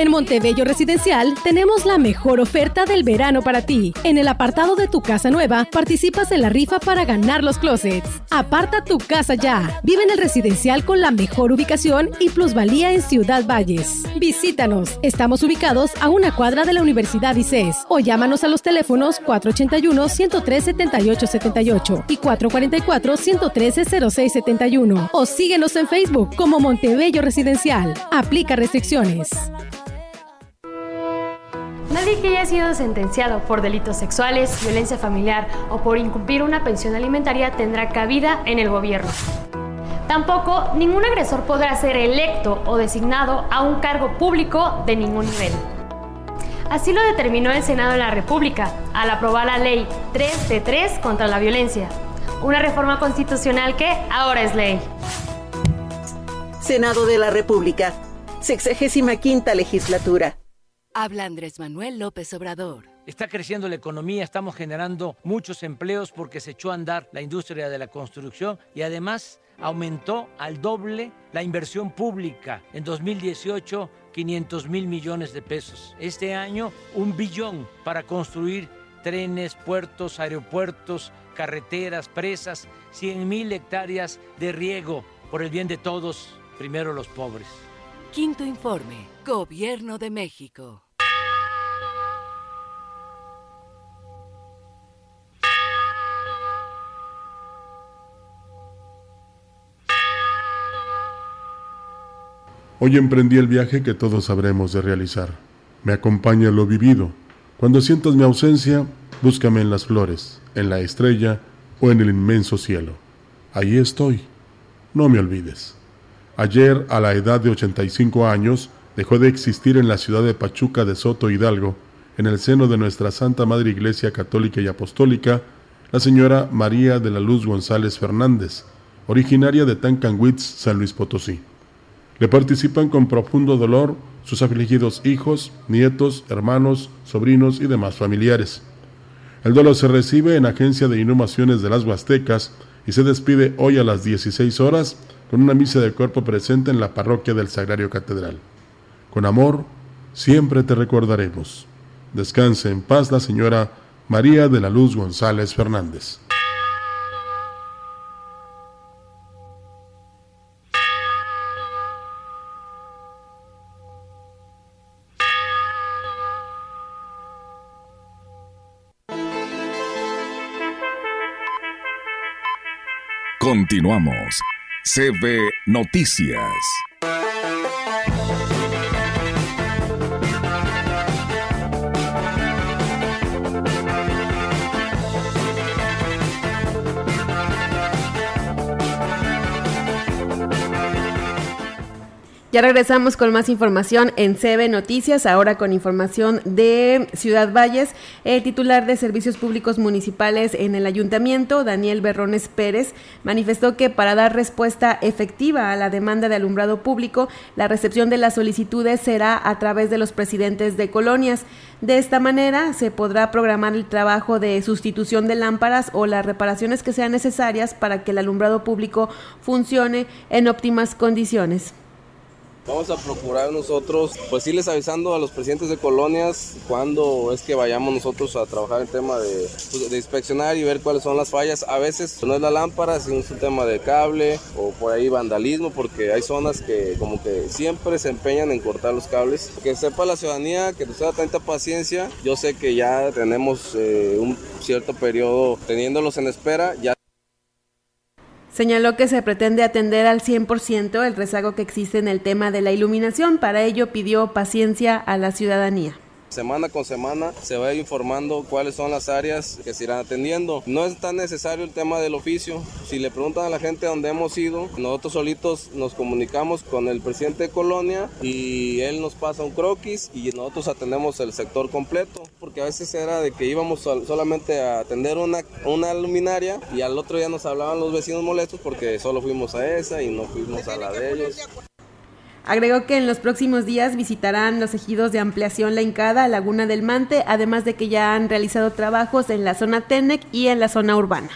En Montebello Residencial tenemos la mejor oferta del verano para ti. En el apartado de tu casa nueva, participas en la rifa para ganar los closets. Aparta tu casa ya. Vive en el residencial con la mejor ubicación y plusvalía en Ciudad Valles. Visítanos. Estamos ubicados a una cuadra de la Universidad ICES o llámanos a los teléfonos 481-103-7878 y 444-113-0671 o síguenos en Facebook como Montebello Residencial. Aplica restricciones. Nadie que haya sido sentenciado por delitos sexuales, violencia familiar o por incumplir una pensión alimentaria tendrá cabida en el gobierno. Tampoco ningún agresor podrá ser electo o designado a un cargo público de ningún nivel. Así lo determinó el Senado de la República al aprobar la Ley 3 de 3 contra la violencia, una reforma constitucional que ahora es ley. Senado de la República, 65 quinta legislatura. Habla Andrés Manuel López Obrador. está creciendo la economía, estamos generando muchos empleos porque se echó a andar la industria de la construcción y además aumentó al doble la inversión pública. En 2018, 500 mil millones de pesos. Este año, un billón para construir trenes, puertos, aeropuertos, carreteras, presas, 100 mil hectáreas de riego por el bien de todos, primero los pobres. Quinto informe, Gobierno de México. Hoy emprendí el viaje que todos habremos de realizar. Me acompaña lo vivido. Cuando sientas mi ausencia, búscame en las flores, en la estrella o en el inmenso cielo. Allí estoy. No me olvides. Ayer, a la edad de 85 años, dejó de existir en la ciudad de Pachuca de Soto Hidalgo, en el seno de nuestra Santa Madre Iglesia Católica y Apostólica, la señora María de la Luz González Fernández, originaria de Tancanwitz, San Luis Potosí. Le participan con profundo dolor sus afligidos hijos, nietos, hermanos, sobrinos y demás familiares. El dolor se recibe en Agencia de Inhumaciones de las Huastecas y se despide hoy a las 16 horas con una misa de cuerpo presente en la parroquia del Sagrario Catedral. Con amor, siempre te recordaremos. Descanse en paz la señora María de la Luz González Fernández. Continuamos. CB Noticias. Ya regresamos con más información en CB Noticias, ahora con información de Ciudad Valles. El titular de Servicios Públicos Municipales en el Ayuntamiento, Daniel Berrones Pérez, manifestó que para dar respuesta efectiva a la demanda de alumbrado público, la recepción de las solicitudes será a través de los presidentes de colonias. De esta manera se podrá programar el trabajo de sustitución de lámparas o las reparaciones que sean necesarias para que el alumbrado público funcione en óptimas condiciones. Vamos a procurar nosotros, pues irles avisando a los presidentes de colonias cuando es que vayamos nosotros a trabajar el tema de, pues, de, inspeccionar y ver cuáles son las fallas. A veces no es la lámpara, sino es un tema de cable o por ahí vandalismo, porque hay zonas que como que siempre se empeñan en cortar los cables. Que sepa la ciudadanía, que tenga tanta paciencia. Yo sé que ya tenemos eh, un cierto periodo teniéndolos en espera. Ya Señaló que se pretende atender al 100% el rezago que existe en el tema de la iluminación. Para ello pidió paciencia a la ciudadanía. Semana con semana se va informando cuáles son las áreas que se irán atendiendo. No es tan necesario el tema del oficio. Si le preguntan a la gente dónde hemos ido, nosotros solitos nos comunicamos con el presidente de colonia y él nos pasa un croquis y nosotros atendemos el sector completo. Porque a veces era de que íbamos solamente a atender una, una luminaria y al otro día nos hablaban los vecinos molestos porque solo fuimos a esa y no fuimos a la de ellos. Agregó que en los próximos días visitarán los ejidos de ampliación La Incada, Laguna del Mante, además de que ya han realizado trabajos en la zona TENEC y en la zona urbana.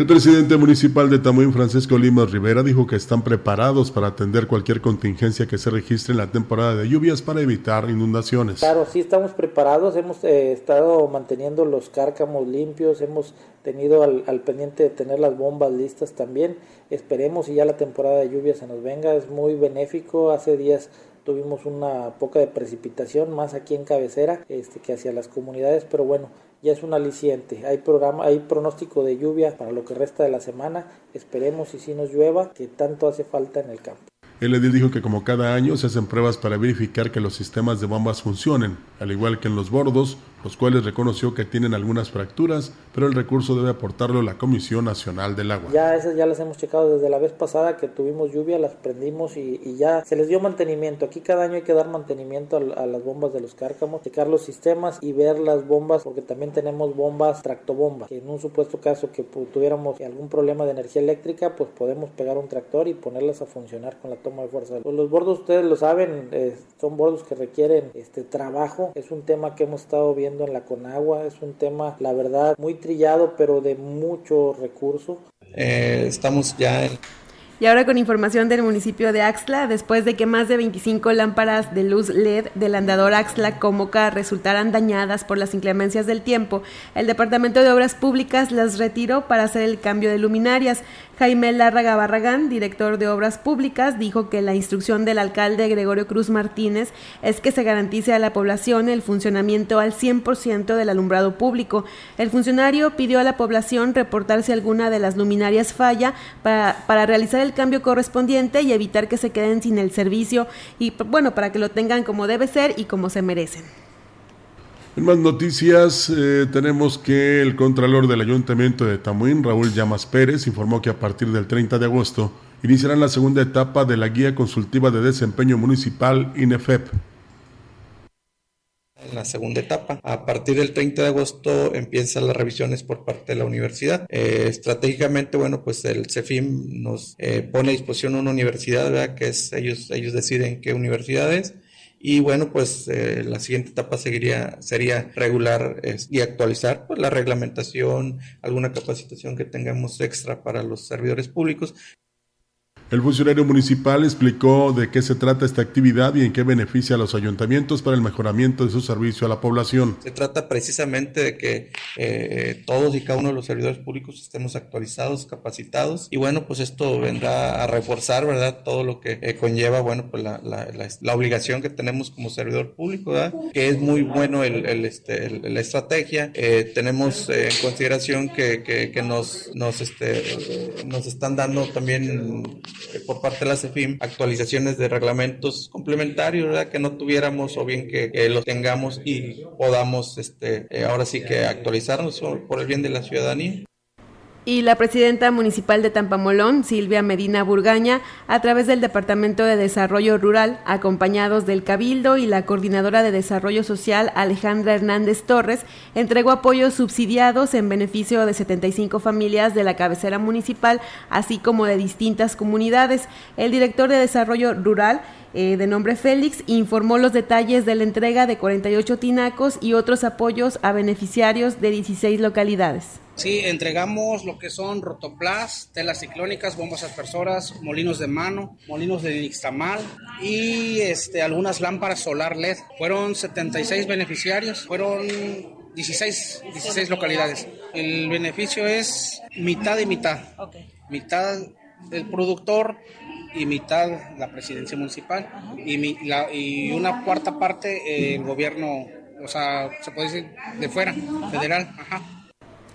El presidente municipal de Tamuín, Francisco Limas Rivera, dijo que están preparados para atender cualquier contingencia que se registre en la temporada de lluvias para evitar inundaciones. Claro, sí estamos preparados, hemos eh, estado manteniendo los cárcamos limpios, hemos tenido al, al, pendiente de tener las bombas listas también. Esperemos y ya la temporada de lluvias se nos venga, es muy benéfico. Hace días tuvimos una poca de precipitación, más aquí en cabecera este, que hacia las comunidades, pero bueno, ya es un aliciente. Hay programa, hay pronóstico de lluvia para lo que resta de la semana. Esperemos y si nos llueva, que tanto hace falta en el campo. El edil dijo que como cada año se hacen pruebas para verificar que los sistemas de bombas funcionen, al igual que en los bordos, los cuales reconoció que tienen algunas fracturas, pero el recurso debe aportarlo la Comisión Nacional del Agua. Ya esas ya las hemos checado desde la vez pasada que tuvimos lluvia, las prendimos y, ya se les dio mantenimiento. Aquí cada año hay que dar mantenimiento a, a, las bombas de los cárcamos, checar los sistemas y ver las bombas, porque también tenemos bombas tractobombas, que en un supuesto caso que tuviéramos algún problema de energía eléctrica, pues podemos pegar un tractor y ponerlas a funcionar con la toma de fuerza. Pues los bordos ustedes lo saben, eh, son bordos que requieren este trabajo, es un tema que hemos estado viendo viendo en la Conagua. Es un tema, la verdad, muy trillado, pero de mucho recurso. Eh, estamos ya en y ahora con información del municipio de Axtla, después de que más de 25 lámparas de luz LED del andador Axtla Comoca resultaran dañadas por las inclemencias del tiempo, el Departamento de Obras Públicas las retiró para hacer el cambio de luminarias. Jaime Lárraga Barragán, director de Obras Públicas, dijo que la instrucción del alcalde Gregorio Cruz Martínez es que se garantice a la población el funcionamiento al 100% del alumbrado público. El funcionario pidió a la población reportar si alguna de las luminarias falla para, para realizar el cambio correspondiente y evitar que se queden sin el servicio y bueno, para que lo tengan como debe ser y como se merecen. En más noticias, eh, tenemos que el Contralor del Ayuntamiento de Tamuín, Raúl Llamas Pérez, informó que a partir del 30 de agosto iniciarán la segunda etapa de la Guía Consultiva de Desempeño Municipal INEFEP. En la segunda etapa, a partir del 30 de agosto empiezan las revisiones por parte de la universidad. Eh, estratégicamente, bueno, pues el CEFIM nos eh, pone a disposición una universidad, ¿verdad? Que es, ellos, ellos deciden qué universidad es y bueno, pues eh, la siguiente etapa seguiría, sería regular y actualizar pues, la reglamentación, alguna capacitación que tengamos extra para los servidores públicos. El funcionario municipal explicó de qué se trata esta actividad y en qué beneficia a los ayuntamientos para el mejoramiento de su servicio a la población. Se trata precisamente de que eh, todos y cada uno de los servidores públicos estemos actualizados, capacitados y bueno, pues esto vendrá a reforzar, ¿verdad? Todo lo que eh, conlleva, bueno, pues la, la, la, obligación que tenemos como servidor público, ¿verdad? Que es muy bueno el, el, este, la estrategia. Eh, tenemos en consideración que, que, que nos, nos, este, nos están dando también por parte de la CEFIM actualizaciones de reglamentos complementarios, ¿verdad? Que no tuviéramos o bien que, los tengamos y podamos este, eh, ahora sí que actualizarnos por el bien de la ciudadanía y la presidenta municipal de Tampamolón, Silvia Medina Burgaña, a través del Departamento de Desarrollo Rural, acompañados del Cabildo y la coordinadora de Desarrollo Social, Alejandra Hernández Torres, entregó apoyos subsidiados en beneficio de 75 familias de la cabecera municipal, así como de distintas comunidades. El director de Desarrollo Rural, eh, de nombre Félix, informó los detalles de la entrega de 48 tinacos y otros apoyos a beneficiarios de 16 localidades. Sí, entregamos lo que son rotoplas, telas ciclónicas, bombas aspersoras, molinos de mano, molinos de nixtamal y este, algunas lámparas solar LED. Fueron 76 beneficiarios, fueron 16, 16 localidades. El beneficio es mitad y mitad. Mitad del productor y mitad la presidencia municipal y, y una cuarta parte el gobierno, o sea, se puede decir de fuera, federal. Ajá.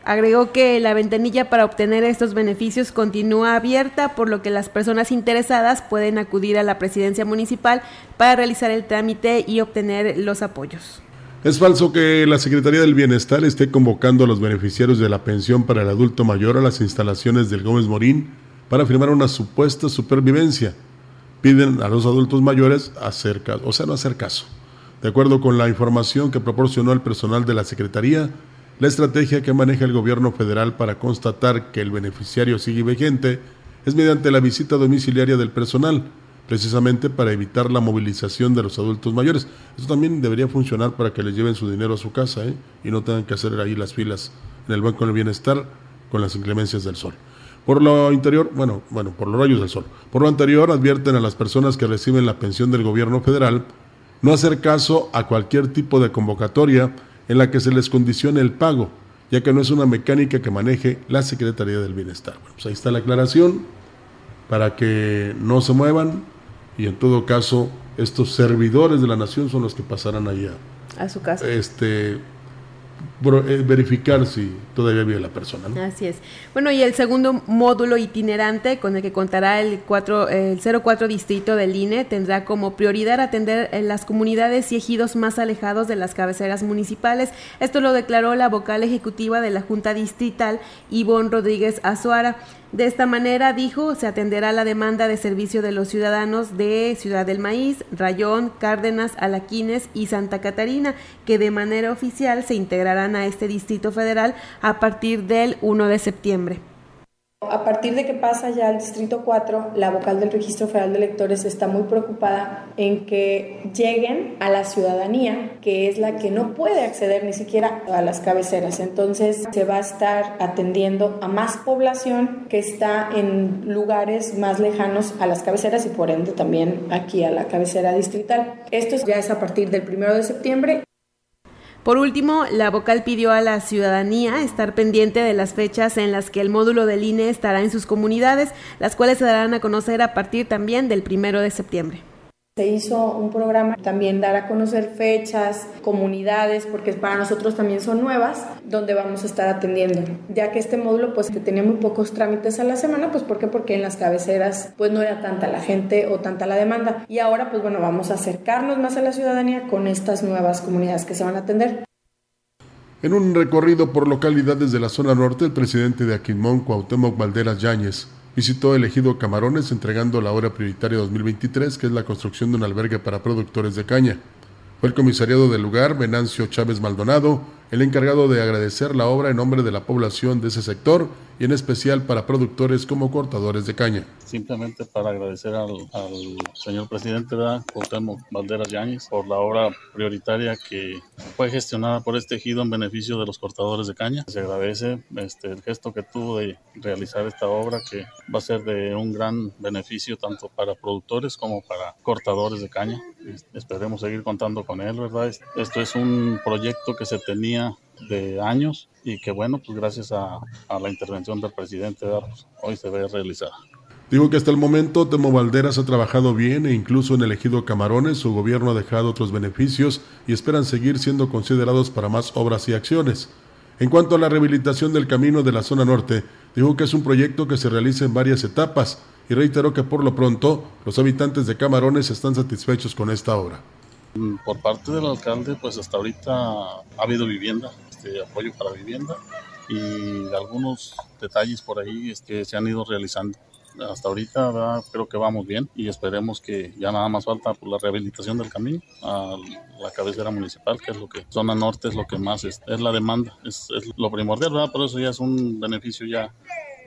Agregó que la ventanilla para obtener estos beneficios continúa abierta, por lo que las personas interesadas pueden acudir a la presidencia municipal para realizar el trámite y obtener los apoyos. Es falso que la Secretaría del Bienestar esté convocando a los beneficiarios de la pensión para el adulto mayor a las instalaciones del Gómez Morín para firmar una supuesta supervivencia. Piden a los adultos mayores hacer caso, o sea, no hacer caso. De acuerdo con la información que proporcionó el personal de la Secretaría, la estrategia que maneja el gobierno federal para constatar que el beneficiario sigue vigente es mediante la visita domiciliaria del personal, precisamente para evitar la movilización de los adultos mayores. Esto también debería funcionar para que les lleven su dinero a su casa ¿eh? y no tengan que hacer ahí las filas en el Banco del Bienestar con las inclemencias del sol. Por lo interior, bueno, bueno, por los rayos del sol. Por lo anterior, advierten a las personas que reciben la pensión del gobierno federal no hacer caso a cualquier tipo de convocatoria en la que se les condicione el pago, ya que no es una mecánica que maneje la Secretaría del Bienestar. Bueno, pues ahí está la aclaración para que no se muevan y en todo caso estos servidores de la nación son los que pasarán allá a su casa. Este, verificar si todavía vive la persona. Así es. Bueno, y el segundo módulo itinerante con el que contará el, 4, el 04 distrito del INE tendrá como prioridad atender en las comunidades y ejidos más alejados de las cabeceras municipales. Esto lo declaró la vocal ejecutiva de la Junta Distrital, Ivonne Rodríguez Azuara. De esta manera, dijo, se atenderá la demanda de servicio de los ciudadanos de Ciudad del Maíz, Rayón, Cárdenas, Alaquines y Santa Catarina, que de manera oficial se integrarán a este Distrito Federal a partir del 1 de septiembre. A partir de que pasa ya al Distrito 4, la vocal del Registro Federal de Electores está muy preocupada en que lleguen a la ciudadanía, que es la que no puede acceder ni siquiera a las cabeceras. Entonces se va a estar atendiendo a más población que está en lugares más lejanos a las cabeceras y por ende también aquí a la cabecera distrital. Esto ya es a partir del primero de septiembre por último, la vocal pidió a la ciudadanía estar pendiente de las fechas en las que el módulo del INE estará en sus comunidades, las cuales se darán a conocer a partir también del primero de septiembre. Se hizo un programa también dar a conocer fechas, comunidades, porque para nosotros también son nuevas, donde vamos a estar atendiendo. Ya que este módulo pues que tenía muy pocos trámites a la semana, pues ¿por qué? Porque en las cabeceras pues no era tanta la gente o tanta la demanda. Y ahora pues bueno, vamos a acercarnos más a la ciudadanía con estas nuevas comunidades que se van a atender. En un recorrido por localidades de la zona norte, el presidente de Aquimón, Cuauhtémoc Valderas Yáñez, visitó el ejido Camarones entregando la obra prioritaria 2023, que es la construcción de un albergue para productores de caña. Fue el comisariado del lugar, Venancio Chávez Maldonado, el encargado de agradecer la obra en nombre de la población de ese sector y en especial para productores como cortadores de caña. Simplemente para agradecer al, señor presidente ¿verdad? Valderas Yáñez por la obra prioritaria que fue gestionada por este ejido en beneficio de los cortadores de caña. Se agradece este, el gesto que tuvo de realizar esta obra que va a ser de un gran beneficio tanto para productores como para cortadores de caña. Esperemos seguir contando con él, ¿verdad? Esto es un proyecto que se tenía de años y que bueno, pues gracias a, la intervención del presidente pues, hoy se ve realizada. Digo que hasta el momento Temo Valderas ha trabajado bien e incluso en elegido Camarones su gobierno ha dejado otros beneficios y esperan seguir siendo considerados para más obras y acciones. En cuanto a la rehabilitación del camino de la zona norte, dijo que es un proyecto que se realiza en varias etapas y reiteró que por lo pronto los habitantes de Camarones están satisfechos con esta obra. Por parte del alcalde, pues hasta ahorita ha habido vivienda, este, apoyo para vivienda y algunos detalles por ahí este, se han ido realizando. Hasta ahorita creo que vamos bien y esperemos que ya nada más falta por la rehabilitación del camino a la cabecera municipal, que es lo que zona norte es lo que más es, es la demanda, es, es, lo primordial, ¿verdad? Pero eso ya es un beneficio ya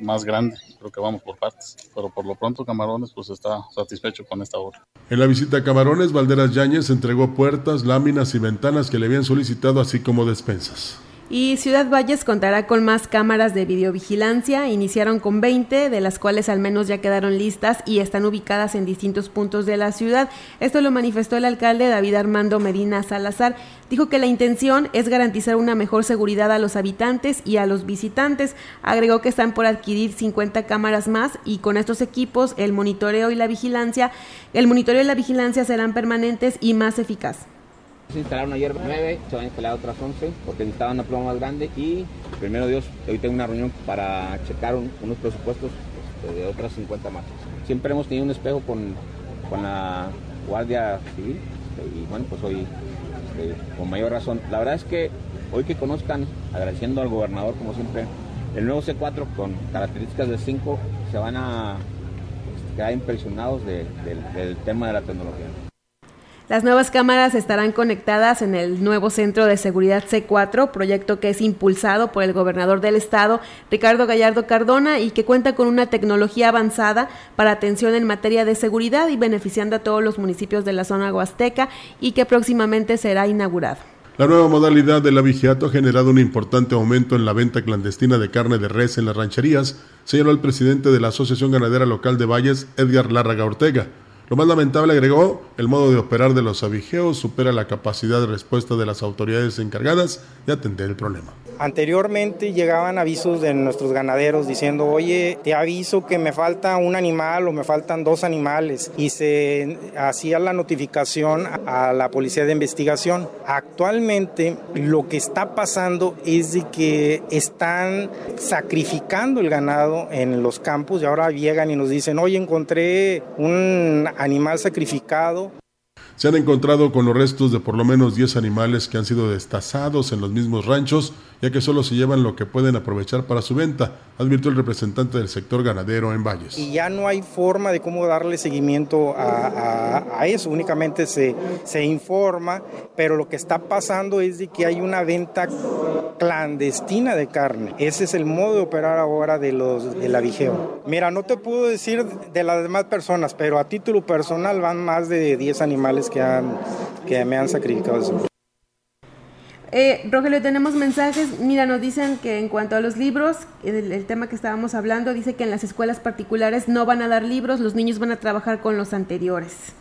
más grande. Creo que vamos por partes. Pero por lo pronto Camarones pues está satisfecho con esta obra. En la visita a Camarones, Valderas Yáñez entregó puertas, láminas y ventanas que le habían solicitado, así como despensas. Y Ciudad Valles contará con más cámaras de videovigilancia. Iniciaron con 20, de las cuales al menos ya quedaron listas y están ubicadas en distintos puntos de la ciudad. Esto lo manifestó el alcalde David Armando Medina Salazar. Dijo que la intención es garantizar una mejor seguridad a los habitantes y a los visitantes. Agregó que están por adquirir 50 cámaras más y con estos equipos el monitoreo y la vigilancia, el monitoreo y la vigilancia serán permanentes y más eficaz. Se instalaron ayer 9, se van a instalar otras 11 porque necesitaban una pluma más grande y primero Dios, hoy tengo una reunión para checar unos presupuestos este, de otras 50 más. Siempre hemos tenido un espejo con, con la Guardia Civil este, y bueno, pues hoy este, con mayor razón. La verdad es que hoy que conozcan, agradeciendo al gobernador como siempre, el nuevo C4 con características de 5 se van a quedar impresionados del tema de la tecnología. Las nuevas cámaras estarán conectadas en el nuevo Centro de Seguridad C4, proyecto que es impulsado por el gobernador del estado, Ricardo Gallardo Cardona, y que cuenta con una tecnología avanzada para atención en materia de seguridad y beneficiando a todos los municipios de la zona huasteca y que próximamente será inaugurado. La nueva modalidad del avigiato ha generado un importante aumento en la venta clandestina de carne de res en las rancherías, señaló el presidente de la Asociación Ganadera Local de Valles, Edgar Lárraga Ortega. Lo más lamentable, agregó, el modo de operar de los avigeos supera la capacidad de respuesta de las autoridades encargadas de atender el problema. Anteriormente llegaban avisos de nuestros ganaderos diciendo, oye, te aviso que me falta un animal o me faltan dos animales y se hacía la notificación a la policía de investigación. Actualmente lo que está pasando es de que están sacrificando el ganado en los campos y ahora llegan y nos dicen, oye, encontré un animal sacrificado. Se han encontrado con los restos de por lo menos 10 animales que han sido destazados en los mismos ranchos, ya que solo se llevan lo que pueden aprovechar para su venta, advirtió el representante del sector ganadero en Valles. Y ya no hay forma de cómo darle seguimiento a, eso, únicamente se, se informa, pero lo que está pasando es de que hay una venta clandestina de carne. Ese es el modo de operar ahora de los de la Vigeo. Mira, no te puedo decir de las demás personas, pero a título personal van más de 10 animales que, han, que me han sacrificado. Eh, Rogelio, tenemos mensajes. Mira, nos dicen que en cuanto a los libros, el, el, tema que estábamos hablando, dice que en las escuelas particulares no van a dar libros, los niños van a trabajar con los anteriores.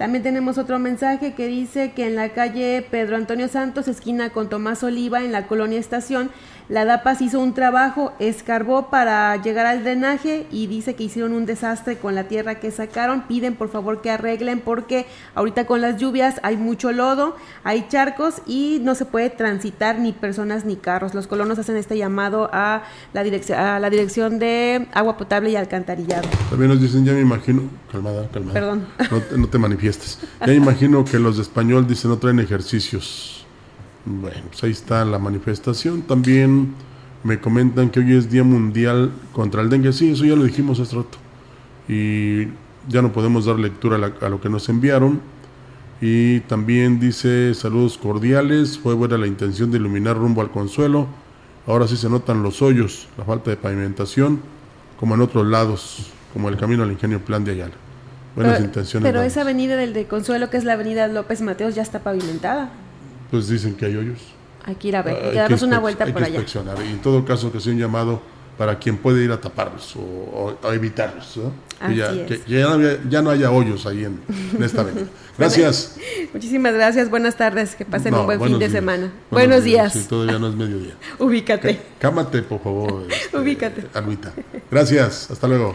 También tenemos otro mensaje que dice que en la calle Pedro Antonio Santos, esquina con Tomás Oliva, en la colonia Estación, la DAPAS hizo un trabajo, escarbó para llegar al drenaje y dice que hicieron un desastre con la tierra que sacaron. Piden por favor que arreglen porque ahorita con las lluvias hay mucho lodo, hay charcos y no se puede transitar ni personas ni carros. Los colonos hacen este llamado a la, dirección, a la dirección de agua potable y alcantarillado. También nos dicen, ya me imagino, calmada, calmada. Perdón. No, no te manifiestes. Ya imagino que los de español dicen no traen ejercicios. Bueno, pues ahí está la manifestación. También me comentan que hoy es Día Mundial contra el Dengue. Sí, eso ya lo dijimos hace rato. Y ya no podemos dar lectura a, lo que nos enviaron. Y también dice saludos cordiales. Fue buena la intención de iluminar rumbo al consuelo. Ahora sí se notan los hoyos, la falta de pavimentación, como en otros lados, como el camino al ingenio Plan de Ayala. Buenas pero, intenciones. Pero esa avenida del de Consuelo, que es la avenida López Mateos, ya está pavimentada. Pues dicen que hay hoyos. Hay que ir a ver, hay que darnos una vuelta hay por que allá. Inspeccionar. Y en todo caso, que sea un llamado para quien puede ir a taparlos o, o a evitarlos. ¿no? Así que, ya, es. que ya, no había- ya no haya hoyos ahí en, en esta avenida. Gracias. Muchísimas gracias, buenas tardes, que pasen No, un buen fin buenos de días. semana. Buenos, días. Sí, todavía no es mediodía. Ubícate, Cámate, por favor, este, ubícate. Almita. Gracias. Hasta luego.